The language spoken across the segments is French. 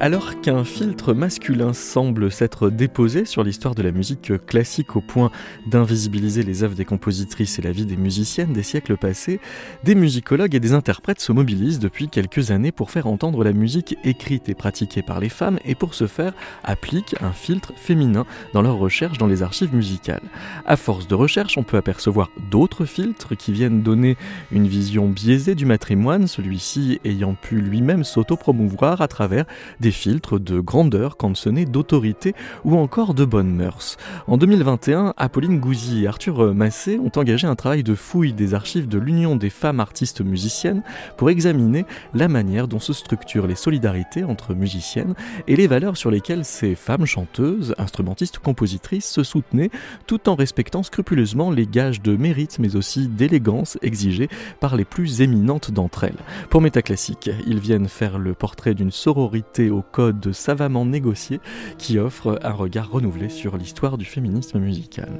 Alors qu'un filtre masculin semble s'être déposé sur l'histoire de la musique classique au point d'invisibiliser les œuvres des compositrices et la vie des musiciennes des siècles passés, des musicologues et des interprètes se mobilisent depuis quelques années pour faire entendre la musique écrite et pratiquée par les femmes et pour ce faire appliquent un filtre féminin dans leurs recherches dans les archives musicales. À force de recherche, on peut apercevoir d'autres filtres qui viennent donner une vision biaisée du matrimoine, celui-ci ayant pu lui-même s'auto-promouvoir à travers des filtres de grandeur, n'est d'autorité ou encore de bonnes mœurs. En 2021, Apolline Gouzy et Arthur Massé ont engagé un travail de fouille des archives de l'Union des femmes artistes musiciennes pour examiner la manière dont se structurent les solidarités entre musiciennes et les valeurs sur lesquelles ces femmes chanteuses, instrumentistes, compositrices se soutenaient tout en respectant scrupuleusement les gages de mérite mais aussi d'élégance exigés par les plus éminentes d'entre elles. Pour Métaclassique, ils viennent faire le portrait d'une sororité code savamment négocié qui offre un regard renouvelé sur l'histoire du féminisme musical.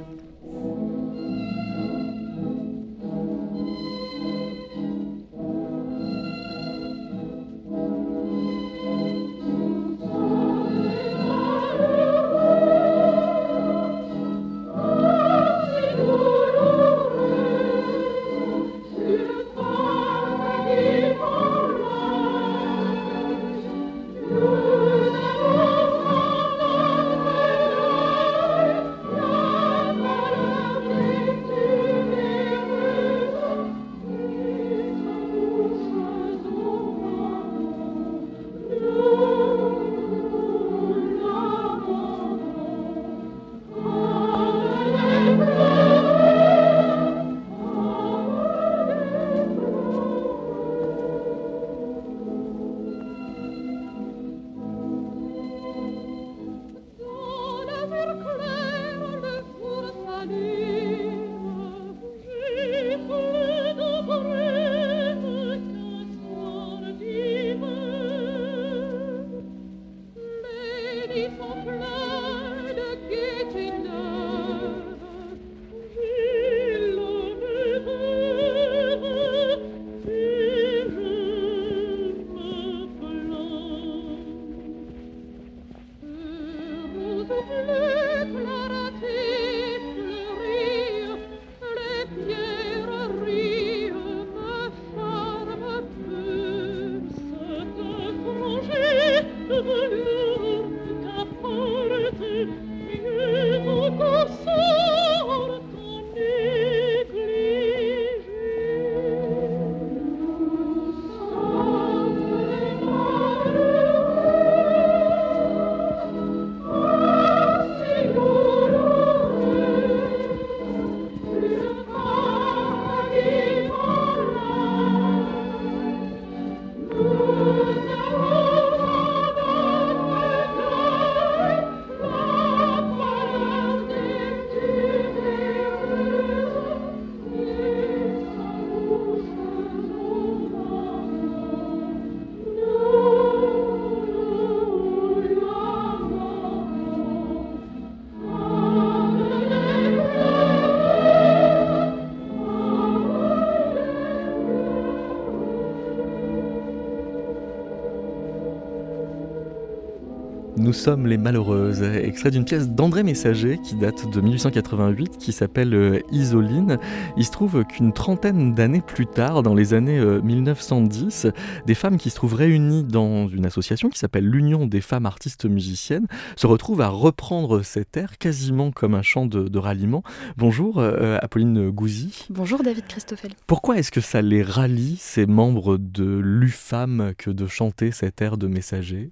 Nous sommes les malheureuses, extrait d'une pièce d'André Messager qui date de 1888 qui s'appelle euh, Isoline. Il se trouve qu'une trentaine d'années plus tard, dans les années 1910, euh, des femmes qui se trouvent réunies dans une association qui s'appelle l'Union des femmes artistes musiciennes se retrouvent à reprendre cet air quasiment comme un chant de, ralliement. Bonjour euh, Apolline Gouzy. Bonjour David Christoffel. Pourquoi est-ce que ça les rallie, ces membres de l'UFAM, que de chanter cet air de Messager?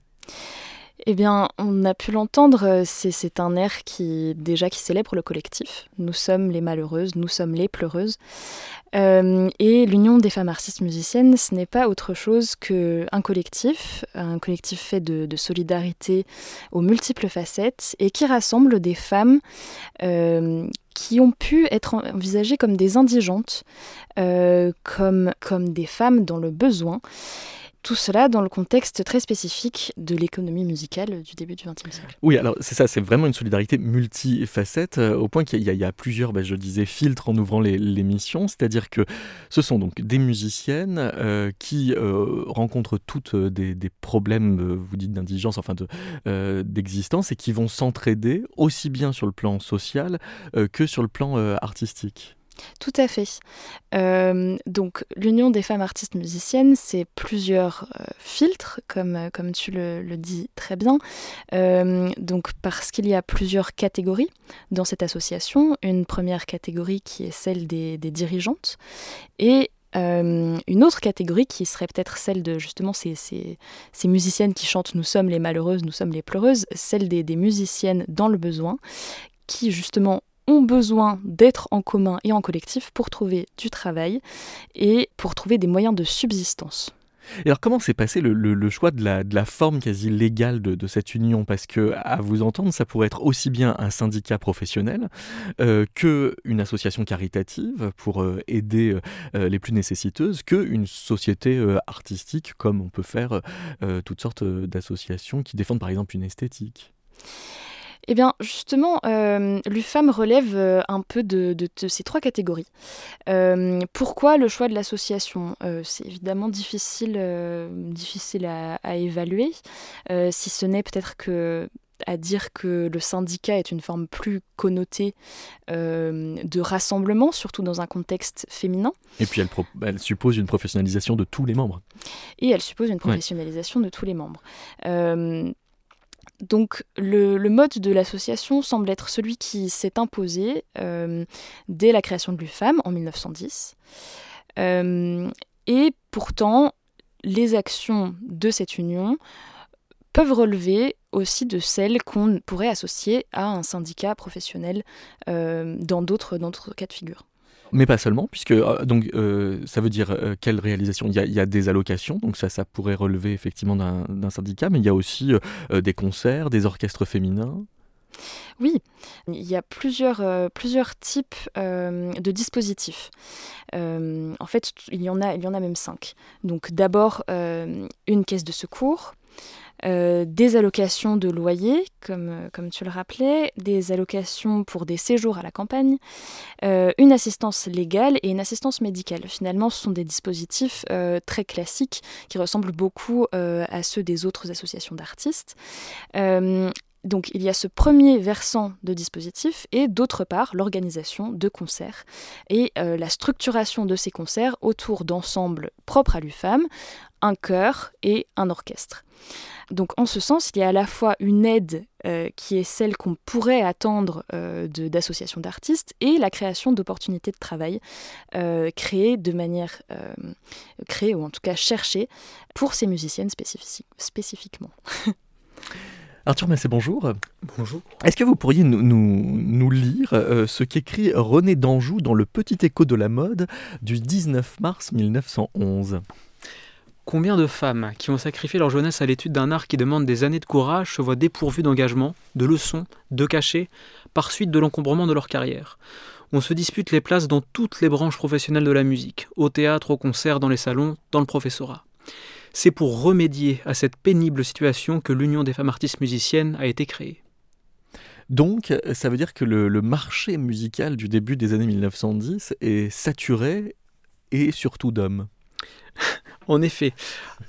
Eh bien, on a pu l'entendre, euh, c'est un air qui déjà qui célèbre le collectif. Nous sommes les malheureuses, nous sommes les pleureuses. Euh, et l'Union des femmes artistes musiciennes, ce n'est pas autre chose qu'un collectif, un collectif fait de, solidarité aux multiples facettes et qui rassemble des femmes euh, qui ont pu être envisagées comme des indigentes, comme, comme des femmes dans le besoin Tout cela dans le contexte très spécifique de l'économie musicale du début du XXe siècle. Oui, alors c'est ça, c'est vraiment une solidarité multifacette, euh, au point qu'il y, a plusieurs, bah, je disais, filtres en ouvrant l'émission, c'est-à-dire que ce sont donc des musiciennes euh, qui euh, rencontrent toutes des, problèmes, vous dites d'indigence, enfin d'existence, et qui vont s'entraider aussi bien sur le plan social que sur le plan artistique. Tout à fait. Euh, donc l'Union des femmes artistes musiciennes, c'est plusieurs euh, filtres, comme, euh, comme tu le, dis très bien. donc parce qu'il y a plusieurs catégories dans cette association. Une première catégorie qui est celle des, dirigeantes et une autre catégorie qui serait peut-être celle de justement ces, ces, musiciennes qui chantent Nous sommes les malheureuses, nous sommes les pleureuses, celle des, des musiciennes dans le besoin, qui justement ont besoin d'être en commun et en collectif pour trouver du travail et pour trouver des moyens de subsistance. Et alors comment s'est passé le, choix de la, forme quasi légale de, cette union? Parce que, à vous entendre, ça pourrait être aussi bien un syndicat professionnel euh, qu'une association caritative pour euh, aider euh, les plus nécessiteuses, qu'une société euh, artistique comme on peut faire toutes sortes d'associations qui défendent par exemple une esthétique. Eh bien, justement, euh, l'UFAM relève euh, un peu de, ces trois catégories. Euh, pourquoi le choix de l'association? C'est évidemment difficile, difficile à, évaluer, si ce n'est peut-être que à dire que le syndicat est une forme plus connotée de rassemblement, surtout dans un contexte féminin. Et puis elle, suppose une professionnalisation de tous les membres. Et elle suppose une professionnalisation de tous les membres. Donc le, mode de l'association semble être celui qui s'est imposé euh, dès la création de l'UFAM en 1910. Euh, et pourtant, les actions de cette union peuvent relever aussi de celles qu'on pourrait associer à un syndicat professionnel euh, dans d'autres cas de figure. Mais pas seulement, puisque euh, donc euh, ça veut dire euh, quelle réalisation? Il y, a, des allocations, donc ça, ça pourrait relever effectivement d'un syndicat, mais il y a aussi des concerts, des orchestres féminins. Oui, il y a plusieurs, plusieurs types de dispositifs. en fait, il y en a, il y en a même cinq. Donc d'abord une caisse de secours, euh, des allocations de loyer, comme, euh, comme tu le rappelais, des allocations pour des séjours à la campagne, euh, une assistance légale et une assistance médicale. Finalement, ce sont des dispositifs très classiques qui ressemblent beaucoup à ceux des autres associations d'artistes. Donc il y a ce premier versant de dispositif et d'autre part l'organisation de concerts et la structuration de ces concerts autour d'ensembles propres à l'UFAM, un chœur et un orchestre. Donc en ce sens, il y a à la fois une aide euh, qui est celle qu'on pourrait attendre euh, d'associations d'artistes et la création d'opportunités de travail euh, créées de manière créée ou en tout cas cherchées pour ces musiciennes spécifiquement. Arthur Massé, bonjour. Bonjour. Est-ce que vous pourriez nous, nous, lire ce qu'écrit René d'Anjou dans le Petit écho de la mode du 19 mars 1911 Combien de femmes qui ont sacrifié leur jeunesse à l'étude d'un art qui demande des années de courage se voient dépourvues d'engagement, de leçons, de cachets, par suite de l'encombrement de leur carrière? On se dispute les places dans toutes les branches professionnelles de la musique, au théâtre, au concert, dans les salons, dans le professorat. C'est pour remédier à cette pénible situation que l'Union des femmes artistes musiciennes a été créée. Donc, ça veut dire que le, le marché musical du début des années 1910 est saturé et surtout d'hommes. En effet.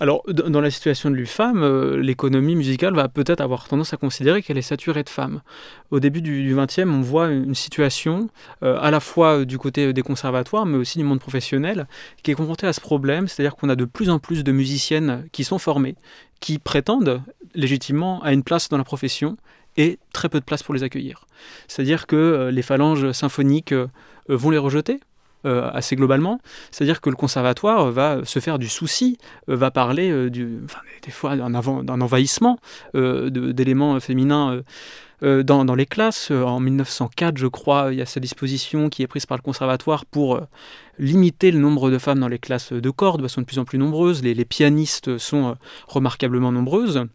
Alors, dans la situation de l'UFAM, euh, l'économie musicale va peut-être avoir tendance à considérer qu'elle est saturée de femmes. Au début du XXe, on voit une situation, euh, à la fois du côté des conservatoires, mais aussi du monde professionnel, qui est confrontée à ce problème, c'est-à-dire qu'on a de plus en plus de musiciennes qui sont formées, qui prétendent légitimement à une place dans la profession, et très peu de place pour les accueillir. C'est-à-dire que euh, les phalanges symphoniques vont les rejeter euh, assez globalement. C'est-à-dire que le conservatoire va se faire du souci, euh, va parler euh, des fois d'un envahissement d'éléments féminins. Dans, les classes. En 1904, je crois, il y a cette disposition qui est prise par le conservatoire pour limiter le nombre de femmes dans les classes de cordes, elles sont de plus en plus nombreuses, les pianistes sont remarquablement nombreuses.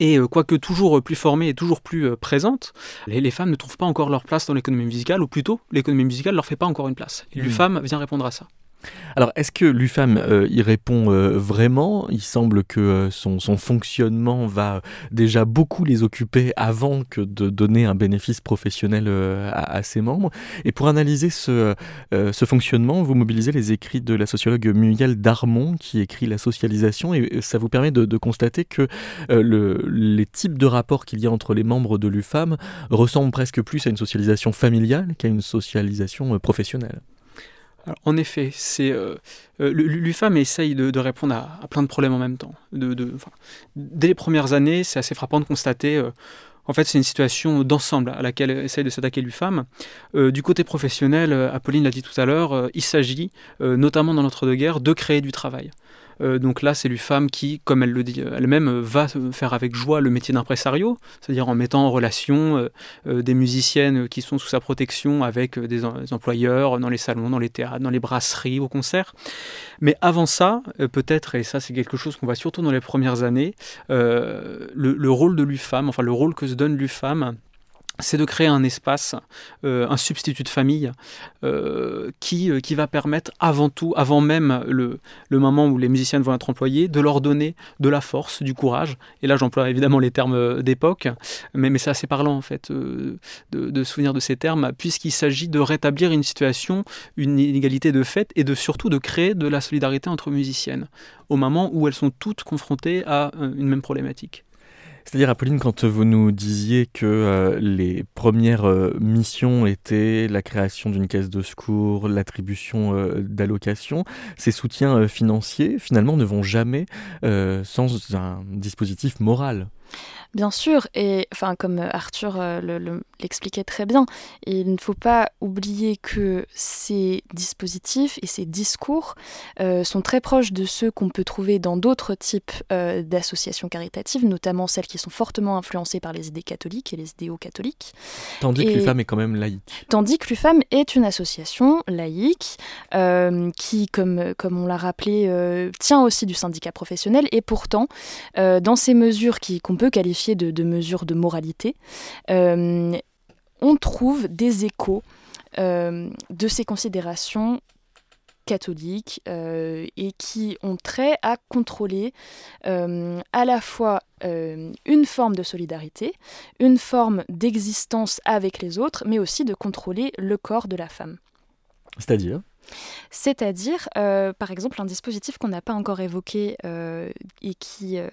Et euh, quoique toujours plus formées et toujours plus euh, présentes, les, femmes ne trouvent pas encore leur place dans l'économie musicale, ou plutôt l'économie musicale ne leur fait pas encore une place. Et mmh. l'UFAM vient répondre à ça. Alors, est-ce que l'UFAM euh, y répond euh, vraiment? Il semble que euh, son, fonctionnement va déjà beaucoup les occuper avant que de donner un bénéfice professionnel à, ses membres. Et pour analyser ce, fonctionnement, vous mobilisez les écrits de la sociologue Muriel Darmon, qui écrit La socialisation, et ça vous permet de, constater que le, les types de rapports qu'il y a entre les membres de l'UFAM ressemblent presque plus à une socialisation familiale qu'à une socialisation professionnelle en effet, c'est euh, euh l'UFAM essaye de, répondre à, plein de problèmes en même temps. dès les premières années, c'est assez frappant de constater. Euh, en fait, c'est une situation d'ensemble à laquelle essaye de s'attaquer l'UFAM. Du côté professionnel, Apolline l'a dit tout à l'heure, il s'agit, notamment dans l'entre-deux-guerres, de créer du travail. Euh, donc là, c'est femme qui, comme elle le dit elle-même, va faire avec joie le métier d'impresario, c'est-à-dire en mettant en relation euh, euh, des musiciennes qui sont sous sa protection avec des, employeurs dans les salons, dans les théâtres, dans les brasseries, au concert. Mais avant ça, peut-être, et ça c'est quelque chose qu'on voit surtout dans les premières années, le, le, rôle de l'UFAM, enfin le rôle que se donne l'UFAM, c'est de créer un espace, euh, un substitut de famille, euh, qui, euh, qui va permettre avant tout, avant même le, le, moment où les musiciens vont être employés, de leur donner de la force, du courage. Et là, j'emploie évidemment les termes d'époque, mais, mais c'est assez parlant en fait de, de souvenir de ces termes, puisqu'il s'agit de rétablir une situation, une inégalité de fait, et de surtout de créer de la solidarité entre musiciennes, au moment où elles sont toutes confrontées à une même problématique. C'est-à-dire, Apolline, quand vous nous disiez que euh, les premières euh, missions étaient la création d'une caisse de secours, l'attribution euh, d'allocations, ces soutiens financiers, finalement, ne vont jamais sans un dispositif moral. Bien sûr, et enfin comme Arthur l'expliquait très bien, il ne faut pas oublier que ces dispositifs et ces discours euh, sont très proches de ceux qu'on peut trouver dans d'autres types euh, d'associations caritatives, notamment celles qui sont fortement influencées par les idées catholiques et les idéaux catholiques. Tandis que l'UFAM est quand même laïque. Tandis que l'UFAM est une association laïque euh, qui, comme, comme on l'a rappelé, tient aussi du syndicat professionnel et pourtant, dans ces mesures qu'on peut qualifier de, mesures de moralité, euh, on trouve des échos euh, de ces considérations catholiques euh, et qui ont trait à contrôler à la fois une forme de solidarité, une forme d'existence avec les autres, mais aussi de contrôler le corps de la femme. C'est-à-dire? C'est-à-dire, euh, par exemple, un dispositif qu'on n'a pas encore évoqué euh, et, qui, euh,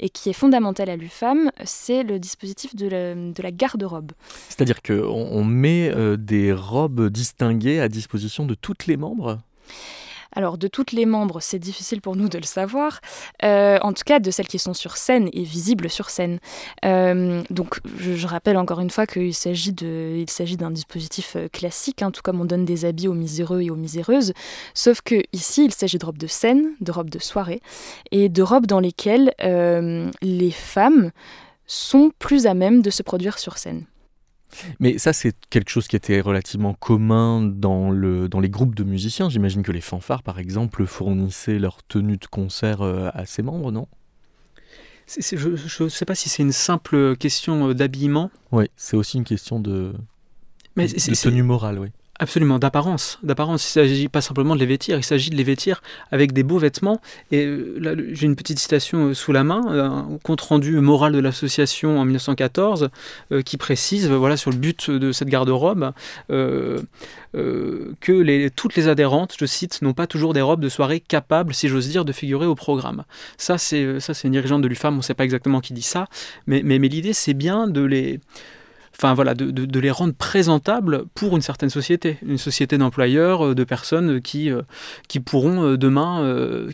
et qui est fondamental à l'UFAM, c'est le dispositif de la, de la garde-robe. C'est-à-dire qu'on on met des robes distinguées à disposition de toutes les membres? Alors de toutes les membres, c'est difficile pour nous de le savoir, euh, en tout cas de celles qui sont sur scène et visibles sur scène. Euh, donc je, rappelle encore une fois qu'il s'agit d'un dispositif euh, classique, hein, tout comme on donne des habits aux miséreux et aux miséreuses, sauf que ici il s'agit de robes de scène, de robes de soirée et de robes dans lesquelles les femmes sont plus à même de se produire sur scène. Mais ça, c'est quelque chose qui était relativement commun dans, le, dans les groupes de musiciens. J'imagine que les fanfares, par exemple, fournissaient leur tenue de concert euh, à ses membres, non? Je ne sais pas si c'est une simple question euh, d'habillement. Oui, c'est aussi une question de, Mais de tenue morale, oui. Absolument, d'apparence. D'apparence, il ne s'agit pas simplement de les vêtir, il s'agit de les vêtir avec des beaux vêtements. Et euh, là, j'ai une petite citation euh, sous la main, un compte rendu moral de l'association en 1914, euh, qui précise, voilà, sur le but de cette garde-robe, que les, toutes les adhérentes, je cite, n'ont pas toujours des robes de soirée capables, si j'ose dire, de figurer au programme. Ça, c'est une dirigeante de l'UFAM, on ne sait pas exactement qui dit ça, mais l'idée, c'est bien de les enfin voilà, de, les rendre présentables pour une certaine société, une société d'employeurs, euh, de personnes qui, euh, qui pourront euh, demain,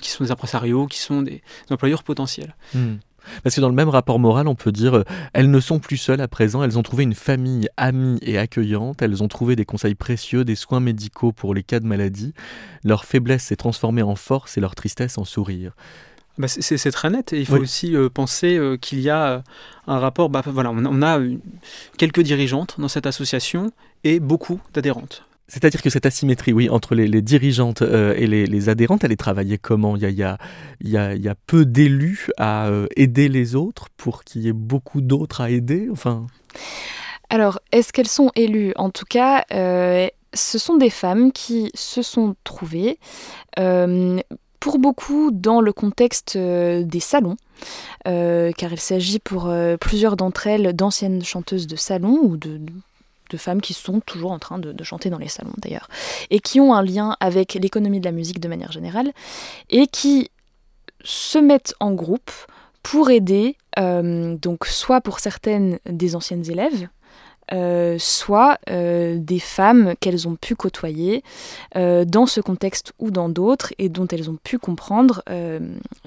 qui sont des impresarios, qui sont des, employeurs potentiels. Hmm. Parce que dans le même rapport moral, on peut dire elles ne sont plus seules à présent, elles ont trouvé une famille amie et accueillante, elles ont trouvé des conseils précieux, des soins médicaux pour les cas de maladie. Leur faiblesse s'est transformée en force et leur tristesse en sourire. Bah, c'est très net. Et il faut aussi euh, penser euh, qu'il y a euh, un rapport. Bah, voilà, on, a quelques dirigeantes dans cette association et beaucoup d'adhérentes. C'est-à-dire que cette asymétrie, oui, entre les, dirigeantes et les, adhérentes, elle est travaillée comment? Il y, a, il, y a, peu d'élus à aider les autres pour qu'il y ait beaucoup d'autres à aider? Enfin... Alors, est-ce qu'elles sont élues? En tout cas, ce sont des femmes qui se sont trouvées, pour beaucoup dans le contexte des salons, car il s'agit pour plusieurs d'entre elles d'anciennes chanteuses de salon ou de, femmes qui sont toujours en train de, chanter dans les salons d'ailleurs, et qui ont un lien avec l'économie de la musique de manière générale, et qui se mettent en groupe pour aider, euh, donc soit pour certaines des anciennes élèves, euh, soit euh, des femmes qu'elles ont pu côtoyer dans ce contexte ou dans d'autres et dont elles ont pu comprendre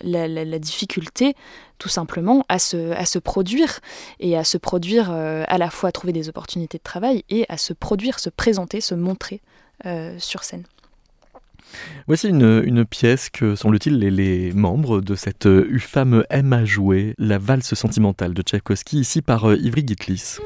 la, difficulté tout simplement à se, produire et à se produire à la fois à trouver des opportunités de travail et à se produire, se présenter, se montrer sur scène. Voici une, pièce que, semble-t-il, les, membres de cette UFAM aiment à jouer, la valse sentimentale de Tchaïkovski, ici par euh, Ivry Gitlis.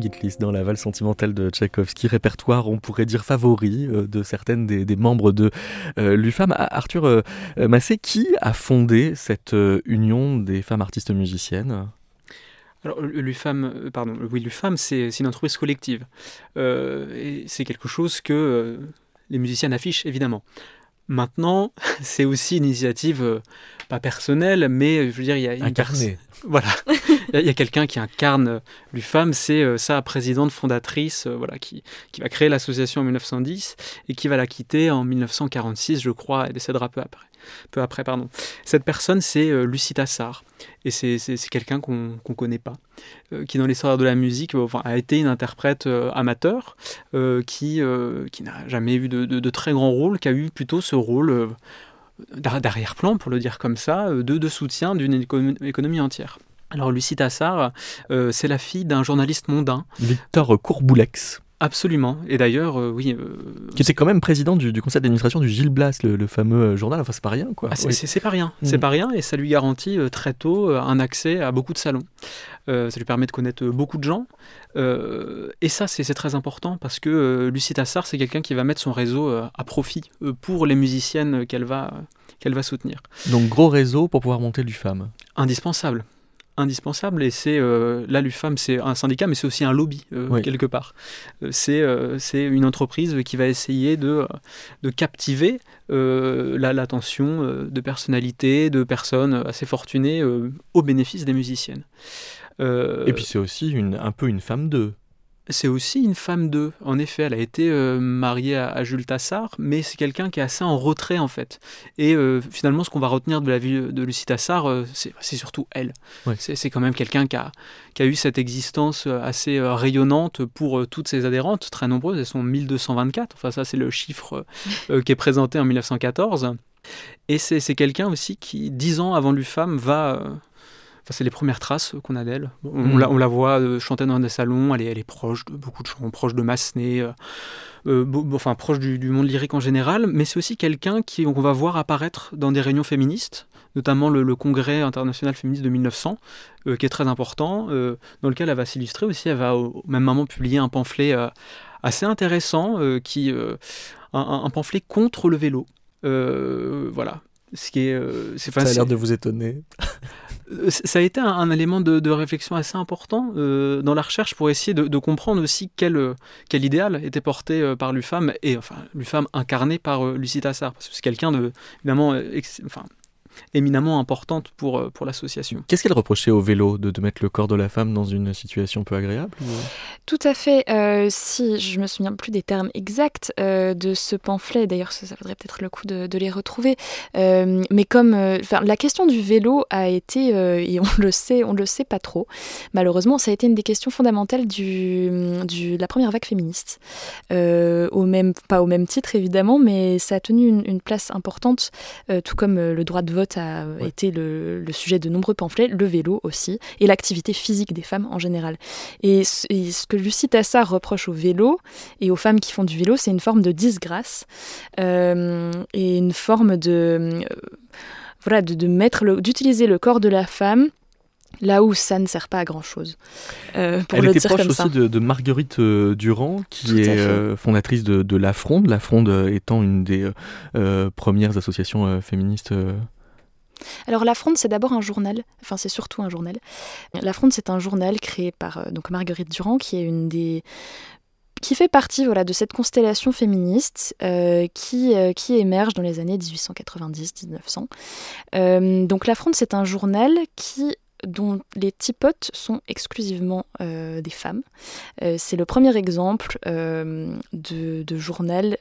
Gitlis dans la valse sentimentale de Tchaïkovski, répertoire, on pourrait dire favori euh, de certaines des, membres de euh, l'UFAM. Arthur euh, Massé, qui a fondé cette union des femmes artistes musiciennes? Alors, l'UFAM, pardon, oui, l'UFAM, c'est une entreprise collective. et c'est quelque chose que les musiciennes affichent, évidemment. Maintenant, c'est aussi une initiative pas personnelle, mais je veux dire, il y a incarné. Voilà, il y a quelqu'un qui incarne l'UFAM, c'est euh, sa présidente fondatrice, euh, voilà, qui, qui va créer l'association en 1910 et qui va la quitter en 1946, je crois, et décédera peu après. Peu après pardon. Cette personne, c'est euh, Lucie Tassard, et c'est quelqu'un qu'on ne connaît pas, qui dans l'histoire de la musique a été une interprète amateur, qui, qui n'a jamais eu de, de, très grand rôle, qui a eu plutôt ce rôle d'arrière-plan, pour le dire comme ça, de, de soutien d'une économie entière. Alors Lucie Tassard, euh, c'est la fille d'un journaliste mondain. Victor Courboulex. Absolument. Et d'ailleurs, euh, oui. Euh, qui était quand même président du, conseil d'administration du Gilles Blas, le, fameux journal. Enfin, c'est pas rien, quoi. Ah, c'est pas rien. C'est mm. pas rien, et ça lui garantit très tôt un accès à beaucoup de salons. ça lui permet de connaître beaucoup de gens. et ça, c'est très important parce que Lucie Tassard, c'est quelqu'un qui va mettre son réseau à profit pour les musiciennes qu'elle va, qu'elle va soutenir. Donc, gros réseau pour pouvoir monter du femme. Indispensable indispensable et c'est là l'UFAM c'est un syndicat mais c'est aussi un lobby quelque part. C'est c'est une entreprise qui va essayer de, de captiver l'attention de personnalités de personnes assez fortunées au bénéfice des musiciennes. Et puis c'est aussi une, un peu une femme d'eux c'est aussi une femme d'eux. En effet, elle a été euh, mariée à, Jules Tassard, mais c'est quelqu'un qui est assez en retrait en fait. Et euh, finalement, ce qu'on va retenir de la vie de Lucie Tassard, euh, c'est surtout elle. C'est quand même quelqu'un qui a, qui a, eu cette existence assez rayonnante pour toutes ses adhérentes, très nombreuses. Elles sont 1224. Enfin, ça, c'est le chiffre qui est présenté en 1914. Et c'est quelqu'un aussi qui, dix ans avant l'UFAM, va c'est les premières traces qu'on a d'elle. On, la, on, voit euh, chanter dans des salons, elle est, elle est, proche de beaucoup de chants, proche de Massenet, euh, euh, enfin proche du, monde lyrique en général, mais c'est aussi quelqu'un qu'on va voir apparaître dans des réunions féministes, notamment le, Congrès international féministe de 1900, qui est très important, dans lequel elle va s'illustrer aussi. Elle va au même moment publier un pamphlet assez intéressant, qui, un, un, pamphlet contre le vélo. voilà, ce qui est, c'est Ça a l'air de vous étonner. Euh, ça a été un, élément de, réflexion assez important euh, dans la recherche pour essayer de, comprendre aussi quel, euh, quel idéal était porté par l'UFAM et enfin l'UFAM incarné par Lucie Tassard parce que c'est quelqu'un de évidemment enfin, éminemment importante pour, euh, pour l'association. Qu'est-ce qu'elle reprochait au vélo de, de, mettre le corps de la femme dans une situation peu agréable Tout à fait. Euh, si je me souviens plus des termes exacts euh, de ce pamphlet, d'ailleurs ça, ça vaudrait peut-être le coup de, de les retrouver. mais comme la question du vélo a été, et on le sait, on le sait pas trop, malheureusement, ça a été une des questions fondamentales du, du de la première vague féministe. au même, pas au même titre évidemment, mais ça a tenu une, une place importante, tout comme le droit de vote a été le, sujet de nombreux pamphlets, le vélo aussi, et l'activité physique des femmes en général. Et, ce que Lucie Tassard reproche au vélo et aux femmes qui font du vélo, c'est une forme de disgrâce euh, et une forme de... Euh, voilà, de, mettre d'utiliser le corps de la femme là où ça ne sert pas à grand chose. Euh, pour Elle était proche aussi de, Marguerite euh, Durand, qui est euh, fondatrice de, La Fronde, La Fronde étant une des premières associations féministes alors La Fronde, c'est d'abord un journal, enfin c'est surtout un journal. La Fronde, c'est un journal créé par euh, donc Marguerite Durand, qui est une des qui fait partie voilà, de cette constellation féministe euh, qui, euh, qui émerge dans les années 1890-1900. donc La Fronde, c'est un journal qui dont les typotes sont exclusivement des femmes. c'est le premier exemple de, de, journal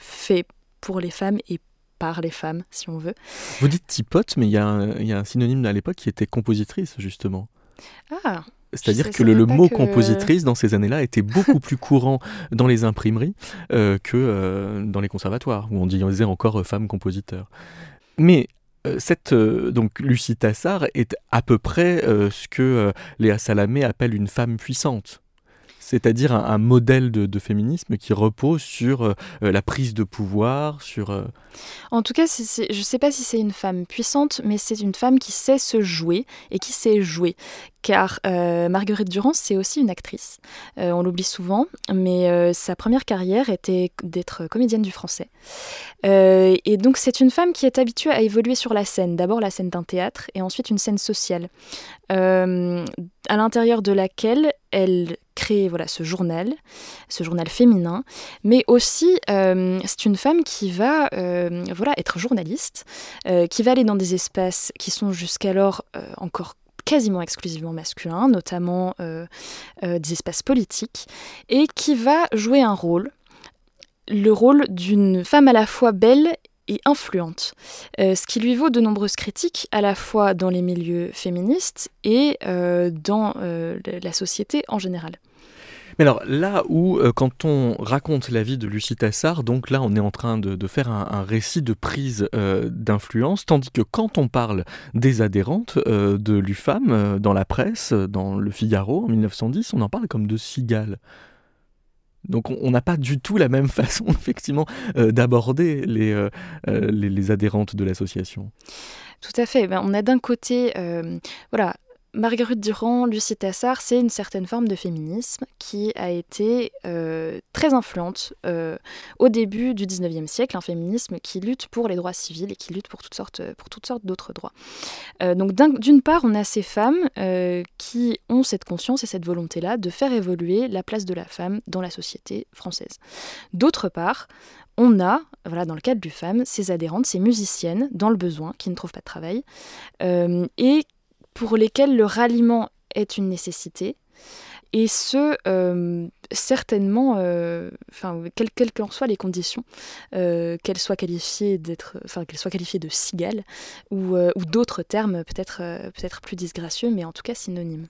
fait pour les femmes et par les femmes, si on veut. Vous dites tipote, mais il y, a un synonyme à l'époque qui était compositrice, justement. Ah c'est-à-dire que le, mot compositrice dans ces années-là était beaucoup plus courant dans les imprimeries euh, que euh, dans les conservatoires, où on disait encore euh, femme compositeur. Mais cette donc Lucie Tassard est à peu près ce que Léa Salamé appelle une femme puissante c'est-à-dire un, modèle de, féminisme qui repose sur euh, la prise de pouvoir, sur... Euh, en tout cas, je ne sais pas si c'est une femme puissante, mais c'est une femme qui sait se jouer et qui sait jouer, car euh, Marguerite Durand, c'est aussi une actrice. Euh, on l'oublie souvent, mais euh, sa première carrière était d'être comédienne du français. et donc c'est une femme qui est habituée à évoluer sur la scène, d'abord la scène d'un théâtre et ensuite une scène sociale, à l'intérieur de laquelle elle crée voilà ce journal, ce journal féminin, mais aussi c'est une femme qui va voilà être journaliste, qui va aller dans des espaces qui sont jusqu'alors encore quasiment exclusivement masculin, notamment euh, euh, des espaces politiques, et qui va jouer un rôle, le rôle d'une femme à la fois belle et influente, euh, ce qui lui vaut de nombreuses critiques, à la fois dans les milieux féministes et dans la société en général. Mais alors là où, euh, quand on raconte la vie de Lucie Tassard, donc là on est en train de, faire un, récit de prise euh, d'influence, tandis que quand on parle des adhérentes euh, de l'UFAM dans la presse, dans le Figaro en 1910, on en parle comme de cigales. Donc on n'a pas du tout la même façon effectivement d'aborder les, les, adhérentes de l'association. Tout à fait. Ben, on a d'un côté, voilà, Marguerite Durand, Lucie Tassard, c'est une certaine forme de féminisme qui a été euh, très influente euh, au début du 19e siècle, un féminisme qui lutte pour les droits civils et qui lutte pour toutes sortes, pour toutes sortes d'autres droits. Euh, donc d'une part, on a ces femmes qui ont cette conscience et cette volonté-là de faire évoluer la place de la femme dans la société française. D'autre part, on a, voilà, dans le cadre du FEM, ces adhérentes, ces musiciennes dans le besoin, qui ne trouvent pas de travail, et pour lesquels le ralliement est une nécessité, et ce, euh, certainement, euh, enfin, quelles qu'en soient les conditions, euh, qu'elles soient qualifiées d'être, enfin, qu'elles soient qualifiées de cigales ou, ou d'autres termes peut-être peut-être plus disgracieux, mais en tout cas synonymes.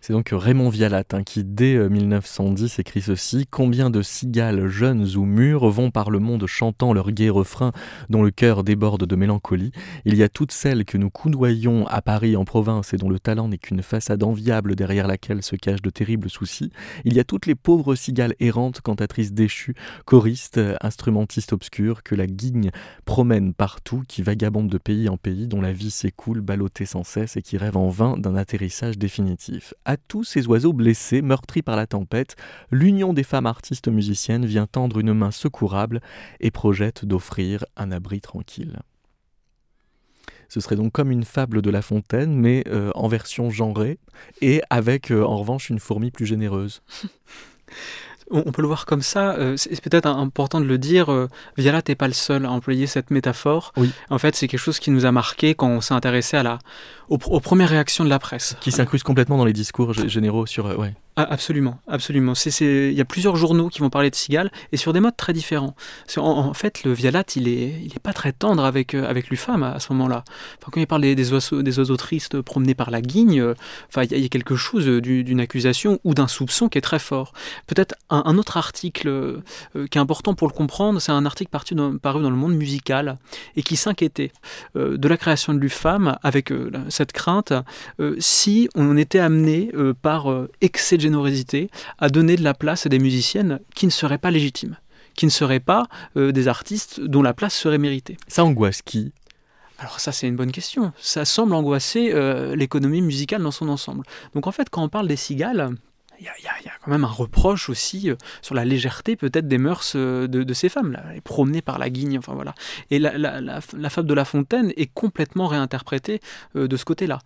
C'est donc Raymond Vialat hein, qui, dès 1910, écrit ceci Combien de cigales jeunes ou mûres vont par le monde chantant leur gai refrain dont le cœur déborde de mélancolie? Il y a toutes celles que nous coudoyons à Paris en province et dont le talent n'est qu'une façade enviable derrière laquelle se cachent de terribles soucis. Il y a toutes les pauvres cigales errantes, cantatrices déchues, choristes, instrumentistes obscurs que la guigne promène partout, qui vagabondent de pays en pays, dont la vie s'écoule, ballottée sans cesse et qui rêvent en vain d'un atterrissage définitif. À tous ces oiseaux blessés, meurtris par la tempête, l'Union des femmes artistes musiciennes vient tendre une main secourable et projette d'offrir un abri tranquille. Ce serait donc comme une fable de La Fontaine, mais euh, en version genrée, et avec euh, en revanche une fourmi plus généreuse. on peut le voir comme ça. Euh, c'est peut-être important de le dire. Euh, Viala, t'es pas le seul à employer cette métaphore. Oui. En fait, c'est quelque chose qui nous a marqué quand on s'est intéressé à la, aux, premières réactions de la presse. Qui s'incruse complètement dans les discours généraux sur. Euh, ouais. Ah, absolument, absolument. Il y a plusieurs journaux qui vont parler de cigales et sur des modes très différents. En, fait, le Vialat, il est, il est pas très tendre avec, euh, avec l'UFAM à, ce moment-là. Enfin, quand il parle des, oiseaux, des oiseaux tristes promenés par la guigne, euh, enfin, il y, a quelque chose d'une accusation ou d'un soupçon qui est très fort. Peut-être un, autre article euh, qui est important pour le comprendre, c'est un article paru dans, paru dans le monde musical et qui s'inquiétait de la création de l'UFAM avec cette crainte si on était amené par excès générosité à donner de la place à des musiciennes qui ne seraient pas légitimes, qui ne seraient pas euh, des artistes dont la place serait méritée. Ça angoisse qui? Alors ça c'est une bonne question. Ça semble angoisser euh, l'économie musicale dans son ensemble. Donc en fait quand on parle des cigales, il y, a quand même un reproche aussi euh, sur la légèreté peut-être des mœurs de, ces femmes, là, les promenées par la guigne, enfin voilà. Et la, fable de La Fontaine est complètement réinterprétée de ce côté-là.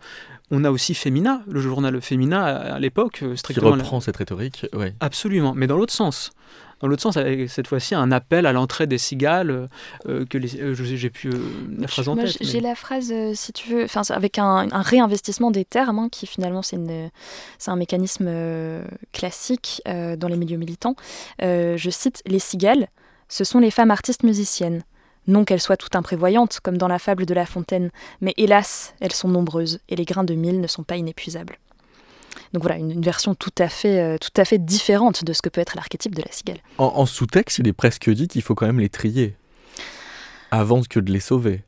On a aussi Femina, le journal Femina à, l'époque. Euh, Qui reprend cette rhétorique, oui. Absolument, mais dans l'autre sens. Dans l'autre sens, avec cette fois-ci un appel à l'entrée des cigales, euh, que les, j'ai pu la phrase en tête. J'ai la phrase, euh, si tu veux, enfin avec un, réinvestissement des termes, hein, qui finalement c'est un mécanisme classique dans les milieux militants. je cite les cigales, ce sont les femmes artistes musiciennes. Non qu'elles soient toutes imprévoyantes, comme dans la fable de La Fontaine, mais hélas, elles sont nombreuses, et les grains de mille ne sont pas inépuisables. Donc voilà, une, version tout à, fait, euh, tout à fait différente de ce que peut être l'archétype de la cigale. En, sous-texte, il est presque dit qu'il faut quand même les trier, avant que de les sauver.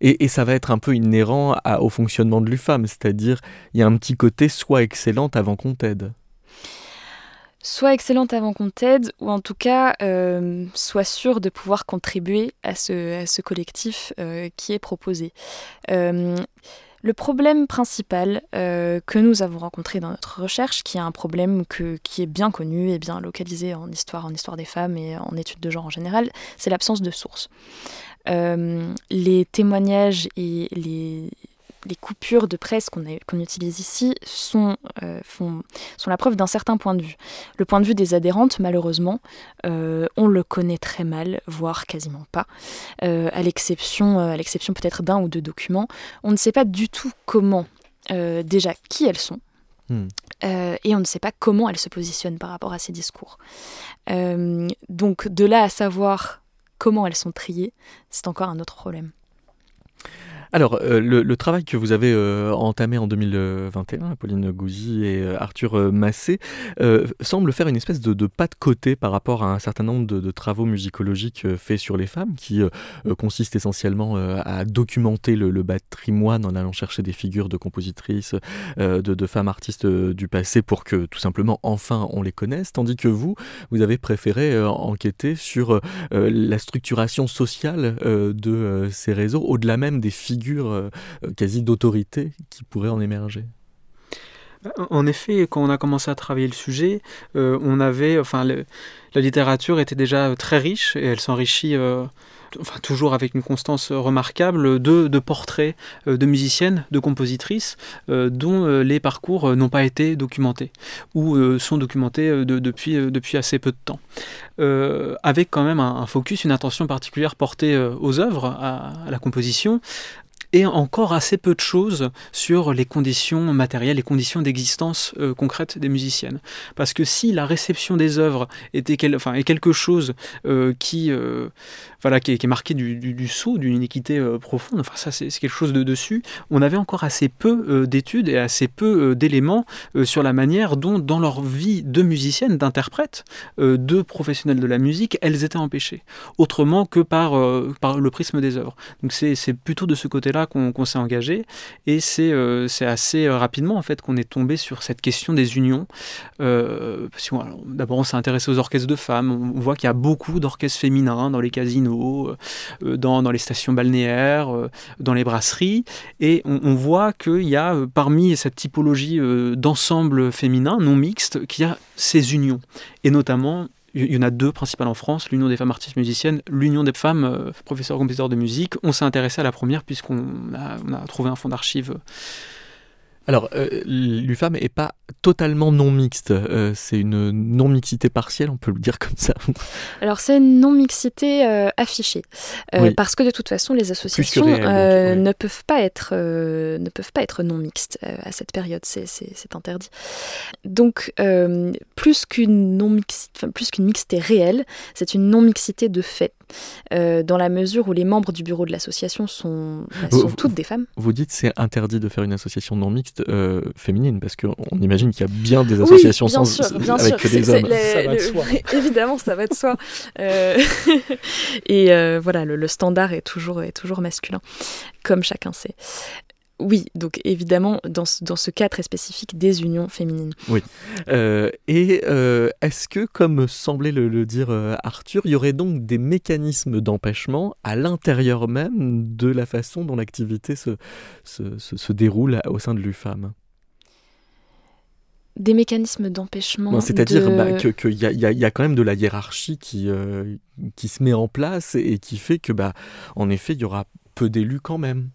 Et, ça va être un peu inhérent au fonctionnement de l'UFAM, c'est-à-dire il y a un petit côté soit excellente avant qu'on t'aide soit excellente avant qu'on t'aide, ou en tout cas, euh, soit sûr de pouvoir contribuer à ce, ce collectif euh, qui est proposé. Euh, le problème principal que nous avons rencontré dans notre recherche, qui est un problème qui est bien connu et bien localisé en histoire, en histoire des femmes et en études de genre en général, c'est l'absence de sources. les témoignages et les, les coupures de presse qu'on utilise ici sont, euh, font, sont la preuve d'un certain point de vue. Le point de vue des adhérentes, malheureusement, euh, on le connaît très mal, voire quasiment pas, euh, à l'exception peut-être d'un ou deux documents. On ne sait pas du tout comment, déjà, qui elles sont. Hmm. et on ne sait pas comment elles se positionnent par rapport à ces discours. donc de là à savoir comment elles sont triées, c'est encore un autre problème. Alors, euh, le, travail que vous avez euh, entamé en 2021, Pauline Gouzy et euh, Arthur Massé, semble faire une espèce de, pas de côté par rapport à un certain nombre de, travaux musicologiques faits sur les femmes, qui consistent essentiellement à documenter le, le, patrimoine en allant chercher des figures de compositrices, de, femmes artistes du passé pour que tout simplement, enfin, on les connaisse, tandis que vous, vous avez préféré enquêter sur la structuration sociale de ces réseaux, au-delà même des figures euh, quasi d'autorité qui pourraient en émerger En effet, quand on a commencé à travailler le sujet, on avait, enfin, la littérature était déjà très riche et elle s'enrichit toujours avec une constance remarquable, de, portraits euh, de musiciennes, de compositrices, euh, dont euh, les parcours n'ont pas été documentés, ou sont documentés depuis, depuis assez peu de temps. avec quand même un, focus, une attention particulière portée aux œuvres, à, la composition, et encore assez peu de choses sur les conditions matérielles, les conditions d'existence euh, concrètes des musiciennes. Parce que si la réception des œuvres était est quelque chose euh, qui, euh, voilà, qui est, marqué du, saut, d'une iniquité profonde, enfin ça c'est quelque chose de dessus, on avait encore assez peu d'études et assez peu d'éléments sur la manière dont dans leur vie de musicienne, d'interprète, de professionnels de la musique, elles étaient empêchées, autrement que par, par le prisme des œuvres. Donc c'est plutôt de ce côté-là qu'on s'est engagé. Et euh, c'est assez euh, rapidement en fait qu'on est tombé sur cette question des unions. Euh, D'abord, on s'est intéressé aux orchestres de femmes. On, voit qu'il y a beaucoup d'orchestres féminins dans les casinos, euh, dans, dans, les stations balnéaires, dans les brasseries. Et on, on voit qu'il y a parmi cette typologie d'ensemble féminin non mixte, qu'il y a ces unions. Et notamment il y en a deux principales en France, l'Union des femmes artistes musiciennes, l'Union des femmes euh, professeurs compositeurs de musique. On s'est intéressé à la première puisqu'on a, a trouvé un fonds d'archives alors, euh, l'UFAM n'est pas totalement non mixte. Euh, c'est une non-mixité partielle, on peut le dire comme ça. Alors, c'est une non-mixité euh, affichée. Parce que de toute façon, les associations ne, peuvent pas être, ne peuvent pas être non mixtes à cette période. C'est interdit. Donc, plus qu'une non-mixité plus qu'une mixité réelle, c'est une non-mixité de fait. dans la mesure où les membres du bureau de l'association sont, bah, sont toutes des femmes. Vous dites c'est interdit de faire une association non mixte euh, féminine Parce qu'on imagine qu'il y a bien des associations sans, avec des hommes. ça va de soi. Évidemment, ça va de soi. Euh, et euh, voilà, le, le, standard est toujours, est toujours masculin, comme chacun sait. Oui, donc évidemment, dans ce, dans ce, cas très spécifique des unions féminines. Oui. Euh, et euh, est-ce que, comme semblait le, dire euh, Arthur, il y aurait donc des mécanismes d'empêchement à l'intérieur même de la façon dont l'activité se, se, se, déroule au sein de l'UFAM? Des mécanismes d'empêchement. C'est-à-dire bah, qu'il y, y, a quand même de la hiérarchie qui, qui se met en place et, qui fait que, bah, en effet, il y aura peu d'élus quand même.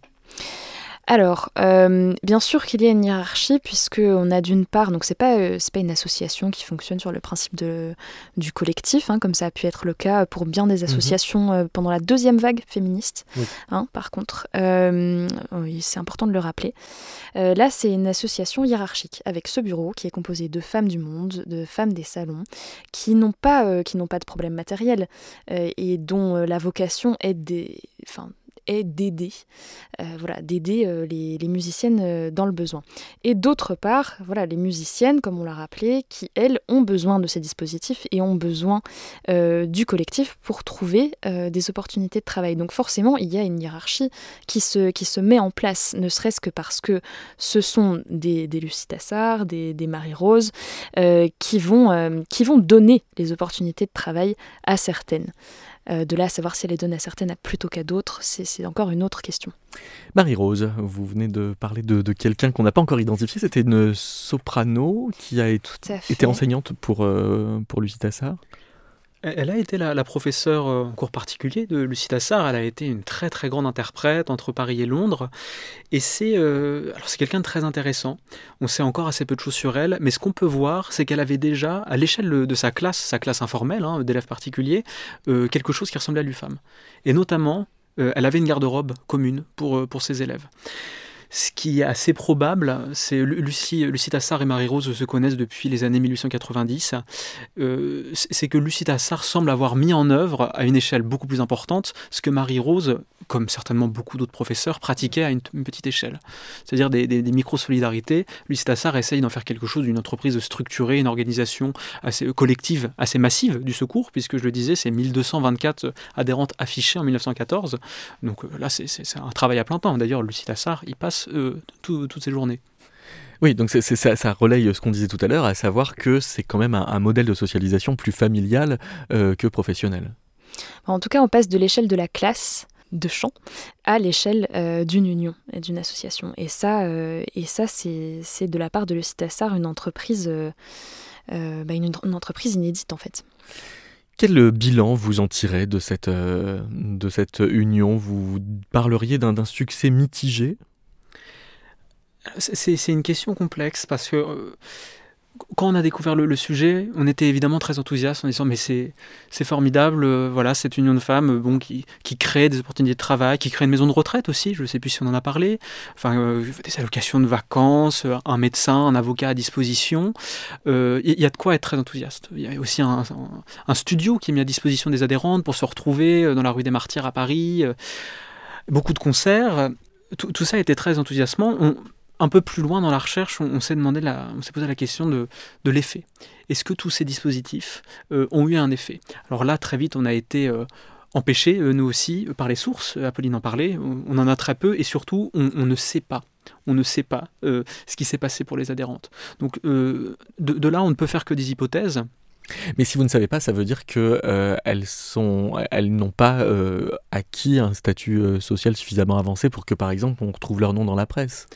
Alors, euh, bien sûr qu'il y a une hiérarchie, puisqu'on a d'une part, donc c'est pas, euh, pas une association qui fonctionne sur le principe de, du collectif, hein, comme ça a pu être le cas pour bien des mhm. associations euh, pendant la deuxième vague féministe, hein, par contre. c'est important de le rappeler. là, c'est une association hiérarchique, avec ce bureau qui est composé de femmes du monde, de femmes des salons, qui n'ont pas, qui n'ont pas de problème matériel et dont la vocation est des, enfin, d'aider, euh, voilà, d'aider euh, les, musiciennes euh, dans le besoin. Et d'autre part, voilà, les musiciennes, comme on l'a rappelé, qui elles ont besoin de ces dispositifs et ont besoin du collectif pour trouver des opportunités de travail. Donc forcément, il y a une hiérarchie qui se, qui se met en place, ne serait-ce que parce que ce sont des, des Lucie des, Marie-Rose, qui vont donner les opportunités de travail à certaines. Euh, de là à savoir si elle les donne à certaines plutôt qu'à d'autres, c'est encore une autre question. Marie-Rose, vous venez de parler de, quelqu'un qu'on n'a pas encore identifié, c'était une soprano qui a été enseignante pour, euh, pour Lucie Tassard elle a été la, professeure euh, en cours particulier de Lucie Tassard. Elle a été une très très grande interprète entre Paris et Londres. Et c'est euh, c'est quelqu'un de très intéressant. On sait encore assez peu de choses sur elle, mais ce qu'on peut voir, c'est qu'elle avait déjà, à l'échelle de sa classe, sa classe informelle hein, d'élèves particuliers, euh, quelque chose qui ressemblait à l'UFAM. Et notamment, elle avait une garde-robe commune pour, pour ses élèves. Ce qui est assez probable, c'est Lucie, Lucie et Marie-Rose se connaissent depuis les années 1890. Euh, c'est que Lucie Tassard semble avoir mis en œuvre, à une échelle beaucoup plus importante, ce que Marie-Rose, comme certainement beaucoup d'autres professeurs, pratiquait à une, petite échelle. C'est-à-dire des, micro-solidarités. Lucie Tassard essaye d'en faire quelque chose d'une entreprise structurée, une organisation assez collective, assez massive du secours, puisque je le disais, c'est 1224 adhérentes affichées en 1914. Donc euh, là, c'est un travail à plein temps. D'ailleurs, Lucie Tassard, il passe euh, toutes ces journées. Oui, donc c'est, ça, ça, relaye ce qu'on disait tout à l'heure, à savoir que c'est quand même un, modèle de socialisation plus familial euh, que professionnel. En tout cas, on passe de l'échelle de la classe de chant à l'échelle d'une union et d'une association. Et ça, et ça c'est de la part de l'Eustaceur une entreprise, bah, une, entreprise inédite en fait. Quel bilan vous en tirez de cette, de cette union? Vous parleriez d'un succès mitigé? C'est une question complexe parce que quand on a découvert le, sujet, on était évidemment très enthousiaste en disant mais c'est formidable, euh, voilà cette union de femmes euh, bon qui, qui, crée des opportunités de travail, qui crée une maison de retraite aussi, je ne sais plus si on en a parlé, enfin euh, des allocations de vacances, un médecin, un avocat à disposition, il y, a de quoi être très enthousiaste. Il y a aussi un, studio qui est mis à disposition des adhérentes pour se retrouver dans la rue des Martyrs à Paris, beaucoup de concerts, tout, ça était très enthousiasmant. Un peu plus loin dans la recherche, on, s'est demandé, on s'est posé la question de, l'effet. Est-ce que tous ces dispositifs euh, ont eu un effet? Alors là, très vite, on a été euh, empêchés, euh, nous aussi, par les sources. Apolline en parlait. On, en a très peu et surtout, on, ne sait pas. On ne sait pas ce qui s'est passé pour les adhérentes. Donc de, là, on ne peut faire que des hypothèses. Mais si vous ne savez pas, ça veut dire que elles sont, elles n'ont pas acquis un statut social suffisamment avancé pour que, par exemple, on retrouve leur nom dans la presse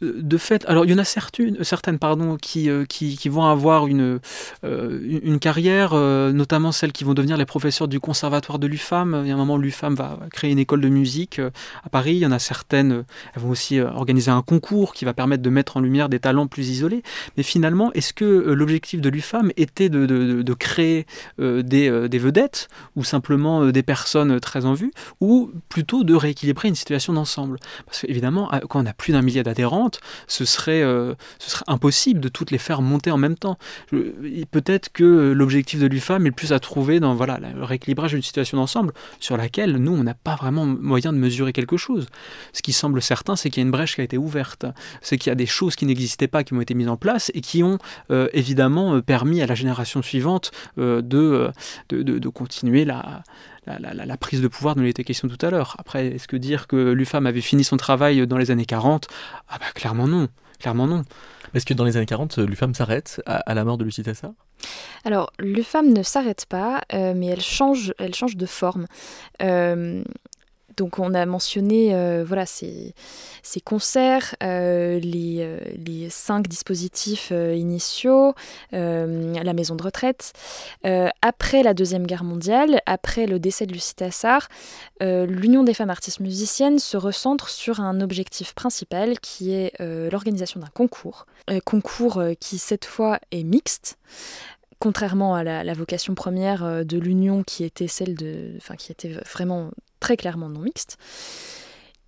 de fait, alors il y en a certaines, pardon, qui, euh, qui, qui, vont avoir une, euh, une carrière, euh, notamment celles qui vont devenir les professeurs du conservatoire de l'UFAM. Il y a un moment, l'UFAM va créer une école de musique à Paris. Il y en a certaines, elles vont aussi organiser un concours qui va permettre de mettre en lumière des talents plus isolés. Mais finalement, est-ce que l'objectif de l'UFAM était de, de, de créer des, des, vedettes ou simplement des personnes très en vue, ou plutôt de rééquilibrer une situation d'ensemble? Parce qu'évidemment, quand on a plus d'un millier d'adhérents, ce serait, euh, ce serait impossible de toutes les faire monter en même temps. Peut-être que l'objectif de l'UFAM est plus à trouver dans voilà, le rééquilibrage d'une situation d'ensemble sur laquelle nous, on n'a pas vraiment moyen de mesurer quelque chose. Ce qui semble certain, c'est qu'il y a une brèche qui a été ouverte, c'est qu'il y a des choses qui n'existaient pas, qui ont été mises en place et qui ont euh, évidemment permis à la génération suivante euh, de, de, continuer la, la, prise de pouvoir dont il était question tout à l'heure. Après, est-ce que dire que l'UFAM avait fini son travail dans les années 40 Ah bah clairement non, clairement non. Est-ce que dans les années 40, l'UFAM s'arrête à, la mort de Lucie Tessa Alors, l'UFAM ne s'arrête pas, euh, mais elle change, elle change de forme. Euh, donc on a mentionné euh, voilà, ces, concerts, euh, euh, les, cinq dispositifs initiaux, la maison de retraite. après la Deuxième Guerre mondiale, après le décès de Lucie Tassard, l'Union des femmes artistes musiciennes se recentre sur un objectif principal qui est l'organisation d'un concours. concours qui cette fois est mixte contrairement à la, vocation première de l'union qui était celle de, enfin qui était vraiment très clairement non mixte.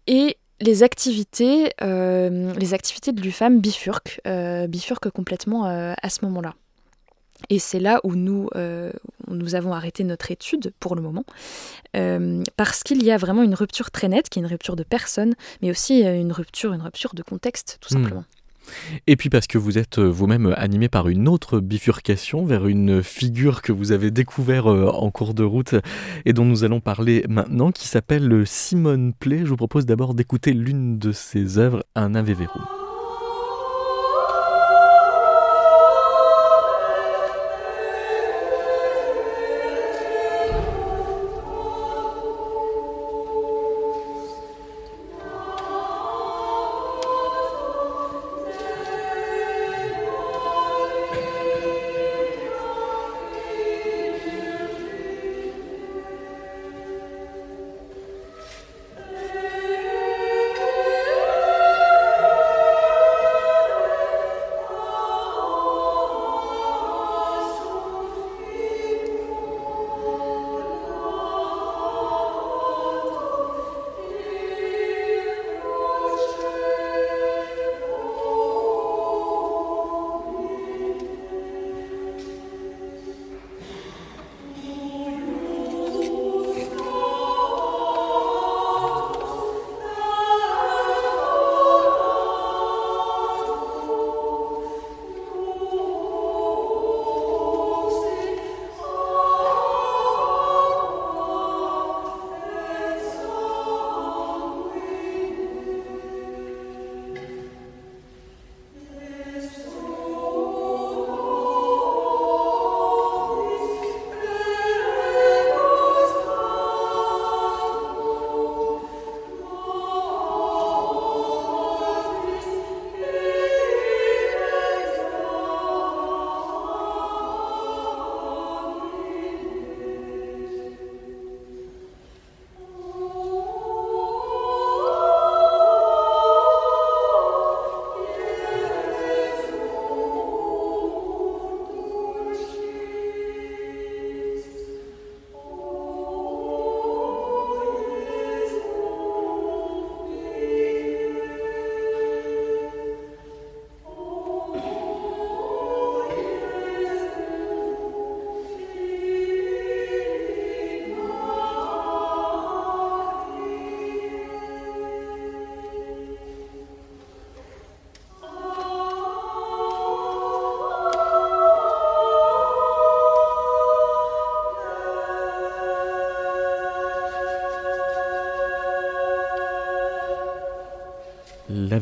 Et les activités, euh, les activités de l'UFAM bifurquent, euh, bifurquent complètement euh, à ce moment-là. Et c'est là où nous, nous avons arrêté notre étude pour le moment, parce qu'il y a vraiment une rupture très nette, qui est une rupture de personne, mais aussi une rupture, une rupture de contexte, tout hmm. simplement. Et puis parce que vous êtes euh, vous-même animé par une autre bifurcation vers une figure que vous avez découvert euh, en cours de route et dont nous allons parler maintenant, qui s'appelle Simone Play. Je vous propose d'abord d'écouter l'une de ses œuvres, Un Ave L'Ave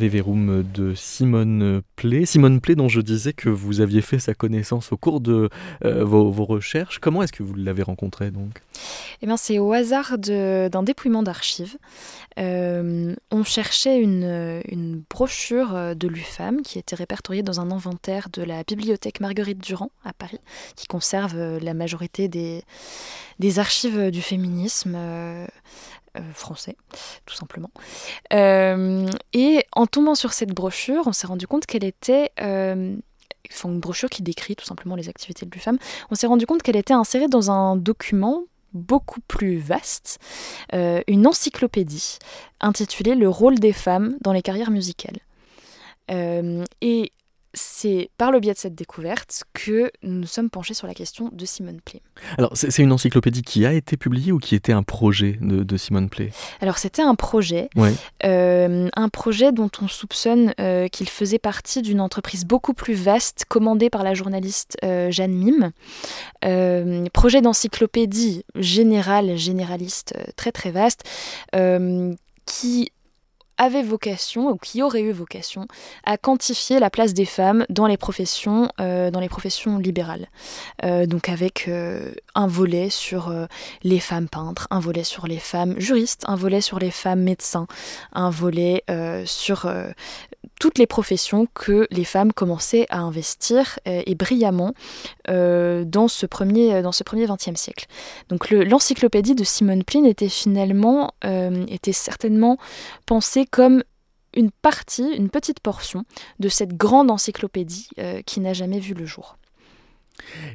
Verum de Simone Play. Simone Play dont je disais que vous aviez fait sa connaissance au cours de euh, vos, recherches. Comment est-ce que vous l'avez rencontrée donc? Eh bien, c'est au hasard d'un dépouillement d'archives. Euh, on cherchait une, brochure de l'UFAM qui était répertoriée dans un inventaire de la bibliothèque Marguerite Durand à Paris, qui conserve la majorité des, archives du féminisme. Euh, français, tout simplement. Euh, et en tombant sur cette brochure, on s'est rendu compte qu'elle était euh, une brochure qui décrit tout simplement les activités de l'UFAM, on s'est rendu compte qu'elle était insérée dans un document beaucoup plus vaste, une encyclopédie intitulée Le rôle des femmes dans les carrières musicales. et c'est par le biais de cette découverte que nous sommes penchés sur la question de Simone Play. Alors, c'est une encyclopédie qui a été publiée ou qui était un projet de, Simone Play? Alors, c'était un projet. Euh, un projet dont on soupçonne euh, qu'il faisait partie d'une entreprise beaucoup plus vaste, commandée par la journaliste euh, Jeanne Mime. projet d'encyclopédie générale, généraliste, très très vaste, qui avait vocation, ou qui aurait eu vocation, à quantifier la place des femmes dans les professions, euh, dans les professions libérales. Euh, donc avec euh, un volet sur les femmes peintres, un volet sur les femmes juristes, un volet sur les femmes médecins, un volet sur toutes les professions que les femmes commençaient à investir et brillamment dans ce premier dans ce premier XXe siècle. Donc l'encyclopédie de Simone Pline était finalement était certainement pensée comme une partie, une petite portion de cette grande encyclopédie euh, qui n'a jamais vu le jour.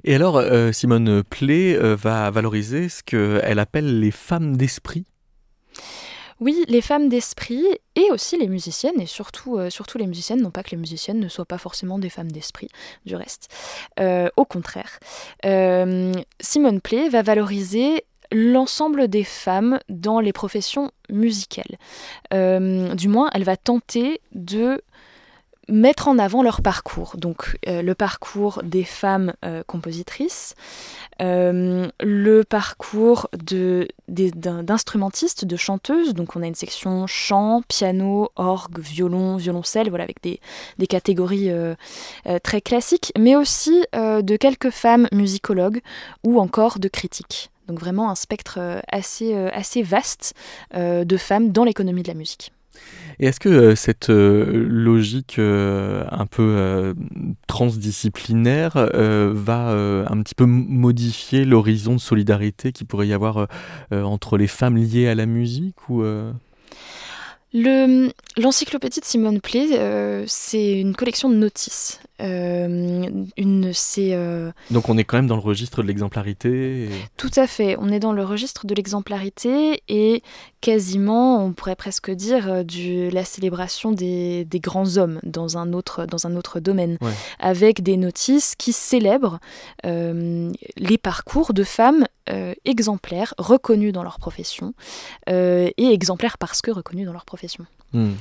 Et alors, euh, Simone Play euh, va valoriser ce qu'elle appelle les femmes d'esprit? Oui, les femmes d'esprit et aussi les musiciennes, et surtout, surtout les musiciennes, non pas que les musiciennes ne soient pas forcément des femmes d'esprit, du reste. au contraire. Simone Play va valoriser l'ensemble des femmes dans les professions musicales. Euh, du moins, elle va tenter de mettre en avant leur parcours. Donc euh, le parcours des femmes euh, compositrices, le parcours d'instrumentistes, de, chanteuses. Donc on a une section chant, piano, orgue, violon, violoncelle, voilà, avec des catégories très classiques, mais aussi de quelques femmes musicologues ou encore de critiques. Donc vraiment un spectre euh, assez, euh, assez vaste euh, de femmes dans l'économie de la musique. Et est-ce que cette logique un peu transdisciplinaire va un petit peu modifier l'horizon de solidarité qui pourrait y avoir entre les femmes liées à la musique ou L'encyclopédie de Simone Play, c'est une collection de notices. Euh, une, c'est, euh, Donc on est quand même dans le registre de l'exemplarité Tout à fait, on est dans le registre de l'exemplarité et quasiment, on pourrait presque dire, euh, du, la célébration des, des grands hommes dans un autre, dans un autre domaine, avec des notices qui célèbrent les parcours de femmes exemplaires, reconnues dans leur profession, et exemplaires parce que reconnues dans leur profession. Hmm.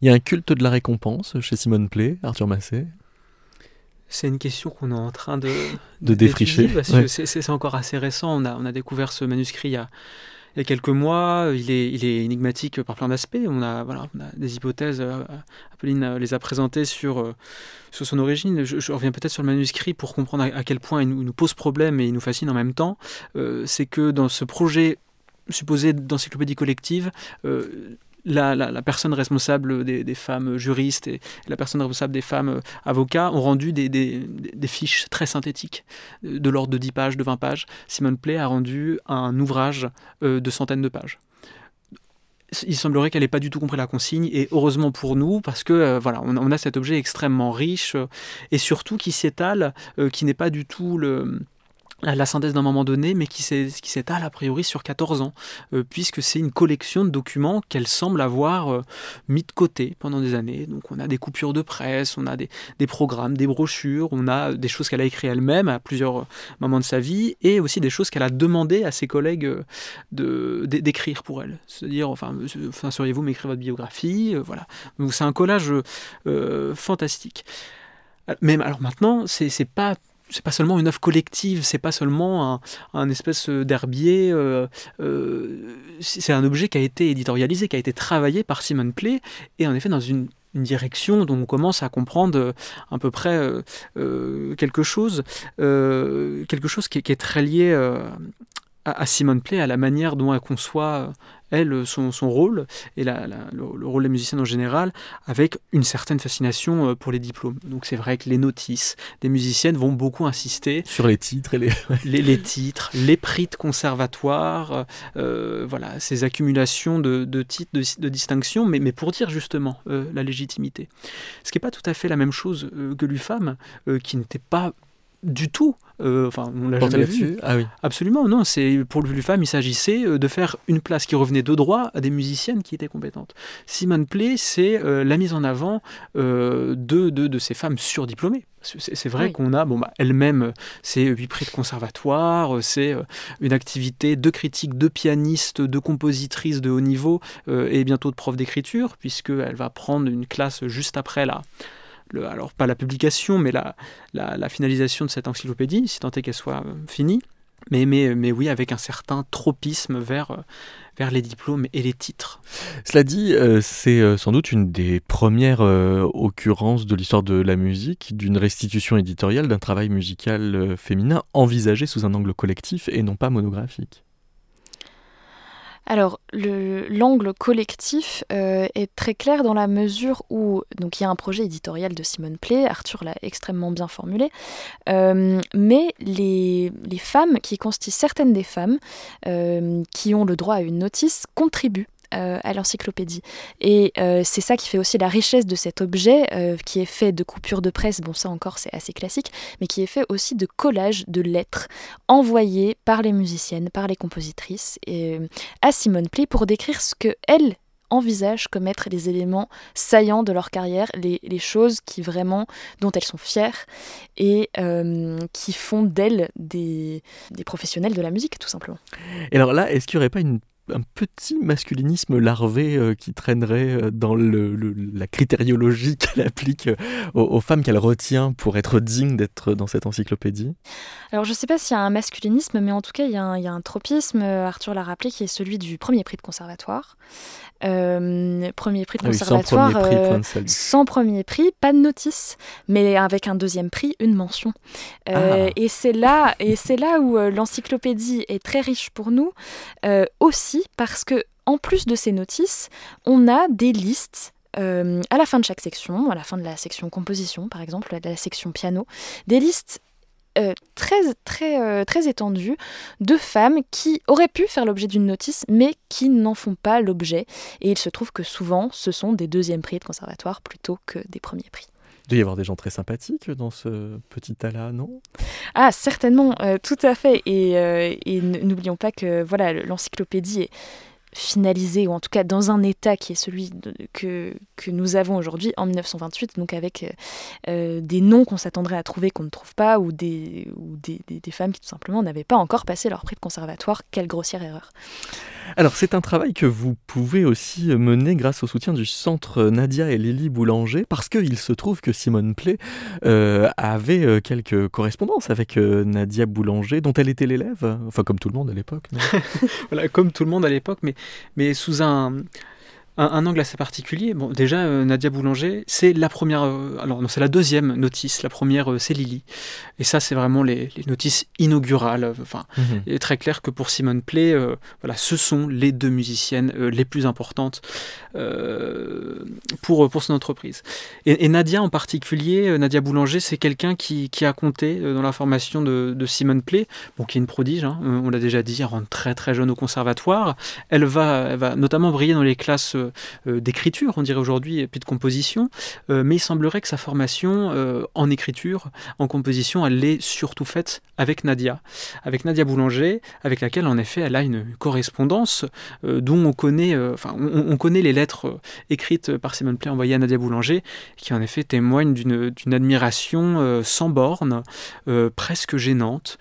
Il y a un culte de la récompense chez Simone Play, Arthur Massé c'est une question qu'on est en train de, de, défricher. Parce que c'est encore assez récent. On a, on a découvert ce manuscrit il y a, il y a quelques mois. Il est, il est énigmatique par plein d'aspects. On, a, voilà, des hypothèses. Euh, Apolline les a présentées sur, euh, son origine. Je, reviens peut-être sur le manuscrit pour comprendre à, quel point il nous, pose problème et il nous fascine en même temps. Euh, c'est que dans ce projet supposé d'encyclopédie collective, la, personne responsable des, femmes juristes et la personne responsable des femmes euh, avocats ont rendu des, fiches très synthétiques de l'ordre de 10 pages, de 20 pages. Simone Play a rendu un ouvrage euh, de centaines de pages il semblerait qu'elle n'ait pas du tout compris la consigne, et heureusement pour nous, parce que euh, voilà, on, a cet objet extrêmement riche, et surtout qui s'étale, qui n'est pas du tout le, la synthèse d'un moment donné, mais qui s'étale a priori sur 14 ans, euh, puisque c'est une collection de documents qu'elle semble avoir euh, mis de côté pendant des années. Donc on a des coupures de presse, on a des, programmes, des brochures, on a des choses qu'elle a écrites elle-même à plusieurs euh, moments de sa vie, et aussi des choses qu'elle a demandé à ses collègues d'écrire pour elle. C'est-à-dire, enfin, enfin seriez-vous m'écrire votre biographie Voilà. Donc c'est un collage fantastique. Mais alors maintenant, c'est pas c'est pas seulement une œuvre collective, c'est pas seulement un, espèce d'herbier. c'est un objet qui a été éditorialisé, qui a été travaillé par Simon Play, et en effet dans une direction dont on commence à comprendre euh, à peu près euh, euh, quelque chose, quelque chose qui, est très lié à, Simone Play, à la manière dont elle conçoit elle, son, rôle, et le, rôle des musiciens en général, avec une certaine fascination euh, pour les diplômes. Donc c'est vrai que les notices des musiciennes vont beaucoup insister sur les titres et les... les, titres, les prix de conservatoire, euh, euh, voilà, ces accumulations de, titres, de, distinctions, mais, mais, pour dire justement la légitimité. Ce qui n'est pas tout à fait la même chose que l'UFAM, qui n'était pas du tout. Euh, enfin, on l'a jamais vu. Ah oui. Absolument, non. C'est pour le femme, il s'agissait euh, de faire une place qui revenait de droit à des musiciennes qui étaient compétentes. Simone Play, c'est euh, la mise en avant de, de, de, ces femmes surdiplômées. C'est vrai qu'on a, bon, bah, elle-même, c'est huit prix de conservatoire, c'est une activité de critique, de pianiste, de compositrice de haut niveau et bientôt de prof d'écriture, puisqu'elle va prendre une classe juste après la, alors pas la publication, mais la, la, finalisation de cette encyclopédie, si tant est qu'elle soit euh, finie. Mais, mais, mais, oui, avec un certain tropisme vers, euh, vers les diplômes et les titres. Cela dit, euh, c'est sans doute une des premières occurrences de l'histoire de la musique, d'une restitution éditoriale d'un travail musical féminin envisagé sous un angle collectif et non pas monographique. Alors, l'angle collectif euh, est très clair dans la mesure où donc il y a un projet éditorial de Simone Play, Arthur l'a extrêmement bien formulé, euh, mais les, femmes qui constituent certaines des femmes euh, qui ont le droit à une notice contribuent euh, à l'encyclopédie. Et euh, c'est ça qui fait aussi la richesse de cet objet, euh, qui est fait de coupures de presse, bon ça encore c'est assez classique, mais qui est fait aussi de collages de lettres envoyées par les musiciennes, par les compositrices, à Simone Pli pour décrire ce que elle envisagent comme être les éléments saillants de leur carrière, les, choses qui vraiment, dont elles sont fières et qui font d'elles des, des professionnels de la musique, tout simplement. Et alors là, est-ce qu'il n'y aurait pas une un petit masculinisme larvé euh, qui traînerait euh, dans le, la critériologie qu'elle applique euh, aux, femmes qu'elle retient pour être digne d'être dans cette encyclopédie Alors je ne sais pas s'il y a un masculinisme, mais en tout cas il y, a un, tropisme, Arthur l'a rappelé, qui est celui du premier prix de conservatoire. premier prix de conservatoire, ah sans, premier prix, sans premier prix, pas de notice, mais avec un deuxième prix, une mention. Ah. Et c'est là, et c'est là où l'encyclopédie est très riche pour nous aussi parce que en plus de ces notices, on a des listes euh, à la fin de chaque section, à la fin de la section composition par exemple, de la section piano, des listes euh, très, très, euh, très étendues de femmes qui auraient pu faire l'objet d'une notice, mais qui n'en font pas l'objet. Et il se trouve que souvent, ce sont des deuxièmes prix de conservatoire plutôt que des premiers prix. Doit y avoir des gens très sympathiques dans ce petit tas-là, non? Ah, certainement, euh, tout à fait. Et, euh, n'oublions pas que voilà, l'encyclopédie est finalisée, ou en tout cas dans un état qui est celui que, que nous avons aujourd'hui en 1928, donc avec euh, des noms qu'on s'attendrait à trouver qu'on ne trouve pas, ou, des, ou des, des femmes qui tout simplement n'avaient pas encore passé leur prix de conservatoire. Quelle grossière erreur alors c'est un travail que vous pouvez aussi mener grâce au soutien du centre Nadia et Lily Boulanger, parce qu'il se trouve que Simone Play euh, avait euh, quelques correspondances avec euh, Nadia Boulanger, dont elle était l'élève, enfin comme tout le monde à l'époque. voilà, comme tout le monde à l'époque, mais, mais sous un, un, angle assez particulier. Bon, déjà, euh, Nadia Boulanger, c'est la première, euh, alors non, c'est la deuxième notice. La première, euh, c'est Lily. Et ça, c'est vraiment les, notices inaugurales. Enfin, mhm. il est très clair que pour Simone Play, voilà, ce sont les deux musiciennes les plus importantes pour, pour son entreprise. Et, Nadia en particulier, Nadia Boulanger, c'est quelqu'un qui, qui, a compté dans la formation de, de Simone Play, bon, qui est une prodige, hein, on l'a déjà dit, elle rentre très très jeune au conservatoire. Elle va, elle va notamment briller dans les classes euh, d'écriture, on dirait aujourd'hui, et puis de composition, euh, mais il semblerait que sa formation euh, en écriture, en composition, elle l'ait surtout faite avec Nadia, avec Nadia Boulanger, avec laquelle en effet elle a une correspondance dont on connaît, on, connaît les lettres écrites par Simone Play envoyées à Nadia Boulanger, qui en effet témoignent d'une admiration sans borne, presque gênante,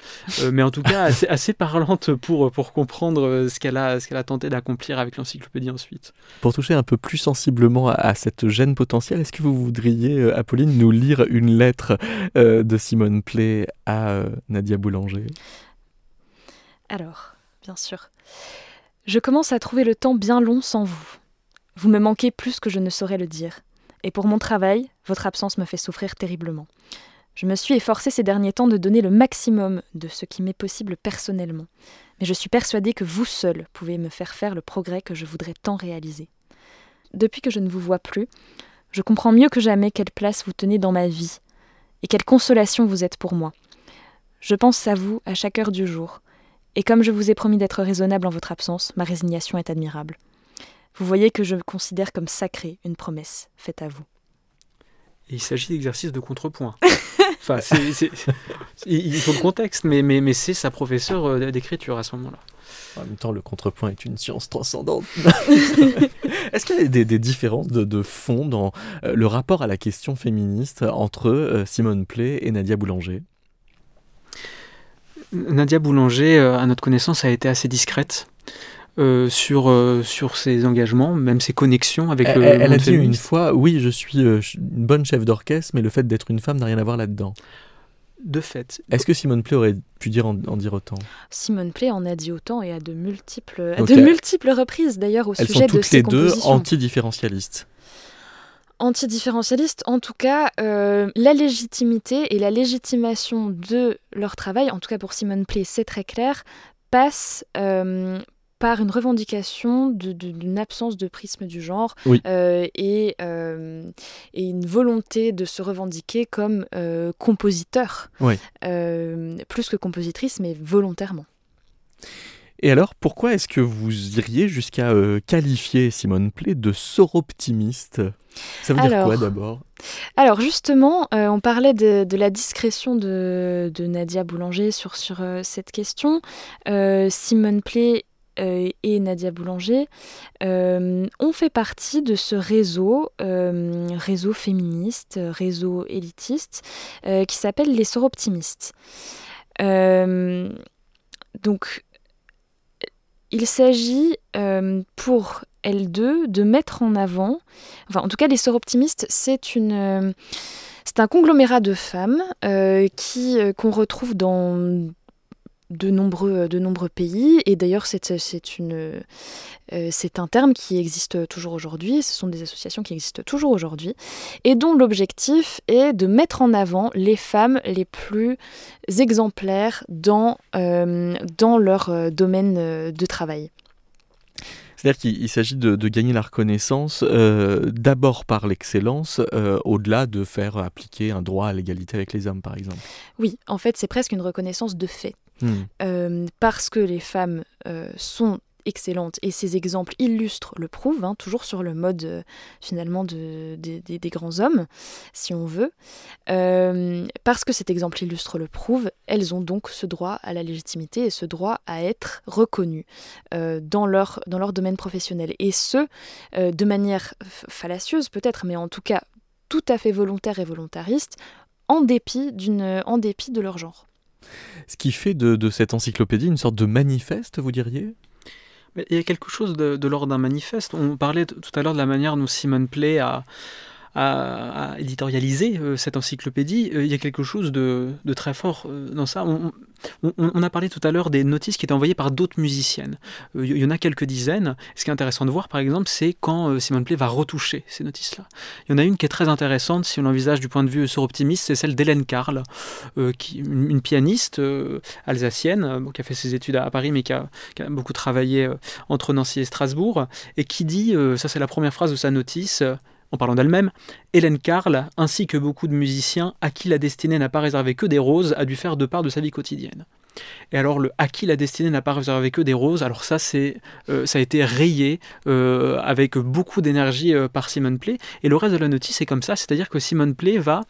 mais en tout cas assez, assez parlante pour, pour comprendre ce qu'elle a, a tenté d'accomplir avec l'encyclopédie ensuite. Toucher un peu plus sensiblement à, cette gêne potentielle, est-ce que vous voudriez, Apolline, nous lire une lettre de Simone Play à Nadia Boulanger? Alors, bien sûr. Je commence à trouver le temps bien long sans vous. Vous me manquez plus que je ne saurais le dire. Et pour mon travail, votre absence me fait souffrir terriblement. Je me suis efforcée ces derniers temps de donner le maximum de ce qui m'est possible personnellement, mais je suis persuadée que vous seul pouvez me faire faire le progrès que je voudrais tant réaliser. Depuis que je ne vous vois plus, je comprends mieux que jamais quelle place vous tenez dans ma vie, et quelle consolation vous êtes pour moi. Je pense à vous à chaque heure du jour, et comme je vous ai promis d'être raisonnable en votre absence, ma résignation est admirable. Vous voyez que je considère comme sacrée une promesse faite à vous. il s'agit d'exercices de contrepoint. il faut le contexte, mais, mais, mais c'est sa professeure euh, d'écriture à ce moment-là. En même temps, le contrepoint est une science transcendante. Est-ce qu'il y a des, différences de, fond dans euh, le rapport à la question féministe entre euh, Simone Play et Nadia Boulanger? Nadia Boulanger, à notre connaissance, a été assez discrète. Euh, sur, euh, sur ses engagements, même ses connexions avec elle, le Elle a dit une fois, oui, je suis euh, une bonne chef d'orchestre, mais le fait d'être une femme n'a rien à voir là-dedans. De fait. Est-ce que Simone Play aurait pu dire en, dire autant? Simone Play en a dit autant et à de multiples, de multiples reprises d'ailleurs au sujet de ses Elles sont toutes les deux antidifférentialistes. Antidifférentialistes, en tout cas, la légitimité et la légitimation de leur travail, en tout cas pour Simone Play, c'est très clair, passe par une revendication d'une absence de prisme du genre euh, et, euh, et, une volonté de se revendiquer comme euh, compositeur, plus que compositrice, mais volontairement. Et alors, pourquoi est-ce que vous iriez jusqu'à qualifier Simone Play de soroptimiste Ça veut dire quoi d'abord? alors justement, on parlait de, la discrétion de, de, Nadia Boulanger sur, sur cette question. Simone Play et Nadia Boulanger euh, ont fait partie de ce réseau, euh, réseau féministe, réseau élitiste, qui s'appelle les Soroptimistes. donc, il s'agit pour L2 de mettre en avant, enfin en tout cas les Soroptimistes, c'est une... c'est un conglomérat de femmes qui qu'on retrouve dans de nombreux, de nombreux pays. Et d'ailleurs, euh, c'est un terme qui existe toujours aujourd'hui. Ce sont des associations qui existent toujours aujourd'hui. Et dont l'objectif est de mettre en avant les femmes les plus exemplaires dans, euh, dans leur euh, domaine de travail. C'est-à-dire qu'il s'agit de, gagner la reconnaissance d'abord par l'excellence, au-delà de faire appliquer un droit à l'égalité avec les hommes, par exemple. Oui, en fait, c'est presque une reconnaissance de fait. Hmm. Euh, parce que les femmes euh, sont excellentes et ces exemples illustrent, le prouvent, hein, toujours sur le mode euh, finalement de, des grands hommes, si on veut. parce que cet exemple illustre le prouve, elles ont donc ce droit à la légitimité et ce droit à être reconnues dans, leur, dans leur domaine professionnel. Et ce, de manière fallacieuse peut-être, mais en tout cas tout à fait volontaire et volontariste, en dépit, en dépit de leur genre. Ce qui fait de, cette encyclopédie une sorte de manifeste, vous diriez? Il y a quelque chose de, de l'ordre d'un manifeste. On parlait tout à l'heure de la manière dont Simone Play a, à, éditorialiser euh, cette encyclopédie, euh, il y a quelque chose de, très fort euh, dans ça. On, a parlé tout à l'heure des notices qui étaient envoyées par d'autres musiciennes. il y en a quelques dizaines. Ce qui est intéressant de voir, par exemple, c'est quand Simone Play va retoucher ces notices-là. Il y en a une qui est très intéressante, si on l'envisage du point de vue sur-optimiste, c'est celle d'Hélène Carl, qui, une, pianiste alsacienne, qui a fait ses études à, Paris, mais qui a beaucoup travaillé entre Nancy et Strasbourg, et qui dit, ça c'est la première phrase de sa notice, en parlant d'elle-même, Hélène Carl, ainsi que beaucoup de musiciens à qui la destinée n'a pas réservé que des roses, a dû faire de part de sa vie quotidienne. Et alors le à qui la destinée n'a pas réservé que des roses, alors ça c'est euh, ça a été rayé euh, avec beaucoup d'énergie euh, par Simone Play. Et le reste de la notice est comme ça, c'est-à-dire que Simone Play va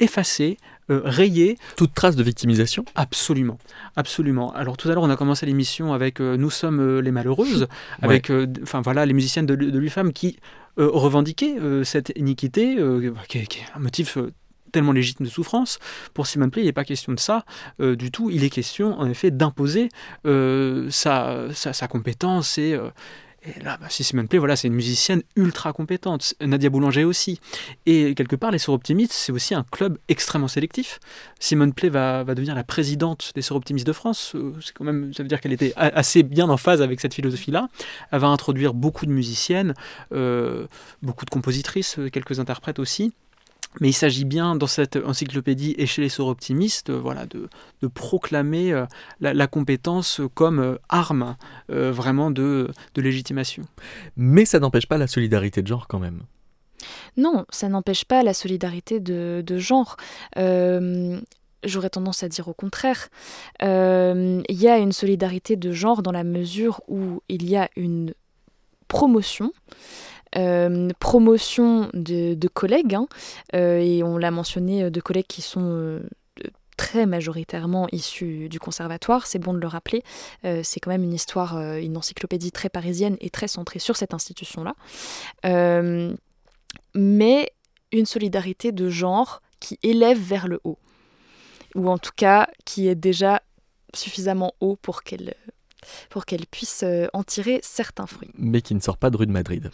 effacer, rayer. Toute trace de victimisation Absolument, absolument. Alors tout à l'heure on a commencé l'émission avec Nous sommes les malheureuses, avec enfin voilà les musiciennes de, de l'UFAM qui euh, revendiquer euh, cette iniquité, euh, qui est, un motif tellement légitime de souffrance. Pour Simon Play, il n'est pas question de ça du tout. Il est question, en effet, d'imposer sa, sa, compétence et, Et là, bah, Simone Play, voilà, c'est une musicienne ultra compétente. Nadia Boulanger aussi. Et quelque part, les Optimistes, c'est aussi un club extrêmement sélectif. Simone Play va, devenir la présidente des Optimistes de France. Euh, c'est quand même, ça veut dire qu'elle était assez bien en phase avec cette philosophie-là. Elle va introduire beaucoup de musiciennes, euh, beaucoup de compositrices, euh, quelques interprètes aussi. Mais il s'agit bien dans cette encyclopédie et chez les soroptimistes voilà, de, de proclamer euh, la, compétence comme euh, arme euh, vraiment de, de légitimation. Mais ça n'empêche pas la solidarité de genre quand même. Non, ça n'empêche pas la solidarité de, de genre. J'aurais tendance à dire au contraire. Il y a une solidarité de genre dans la mesure où il y a une promotion euh, promotion de, collègues, hein, euh, et on l'a mentionné, euh, de collègues qui sont très majoritairement issus du conservatoire, c'est bon de le rappeler, c'est quand même une histoire, une encyclopédie très parisienne et très centrée sur cette institution-là. mais une solidarité de genre qui élève vers le haut, ou en tout cas qui est déjà suffisamment haut pour qu'elle pour qu'elle puisse euh, en tirer certains fruits. Mais qui ne sort pas de rue de Madrid,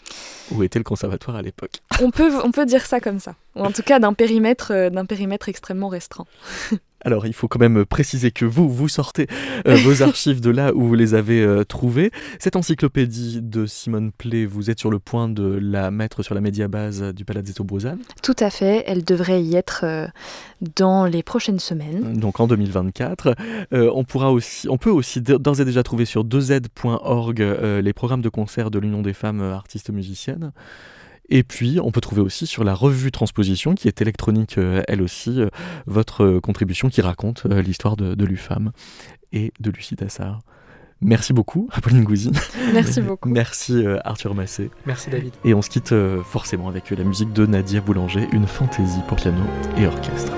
où était le conservatoire à l'époque. On peut, on peut dire ça comme ça, ou en tout cas d'un périmètre, euh, d'un périmètre extrêmement restreint. Alors, il faut quand même préciser que vous, vous sortez euh, vos archives de là où vous les avez euh, trouvées. Cette encyclopédie de Simone Play, vous êtes sur le point de la mettre sur la médiabase du Palazzetto Bruzane Tout à fait, elle devrait y être euh, dans les prochaines semaines. Donc en 2024. on, pourra aussi, on peut aussi d'ores et déjà trouver sur 2z.org les programmes de concert de l'Union des femmes artistes musiciennes. Et puis, on peut trouver aussi sur la revue Transposition, qui est électronique euh, elle aussi, euh, votre euh, contribution qui raconte l'histoire de, de l'UFAM et de Lucie Tassard. Merci beaucoup, Apolline Gouzy. Merci beaucoup. Merci Arthur Massé. Merci David. Et on se quitte forcément avec la musique de Nadia Boulanger, une fantaisie pour piano et orchestre.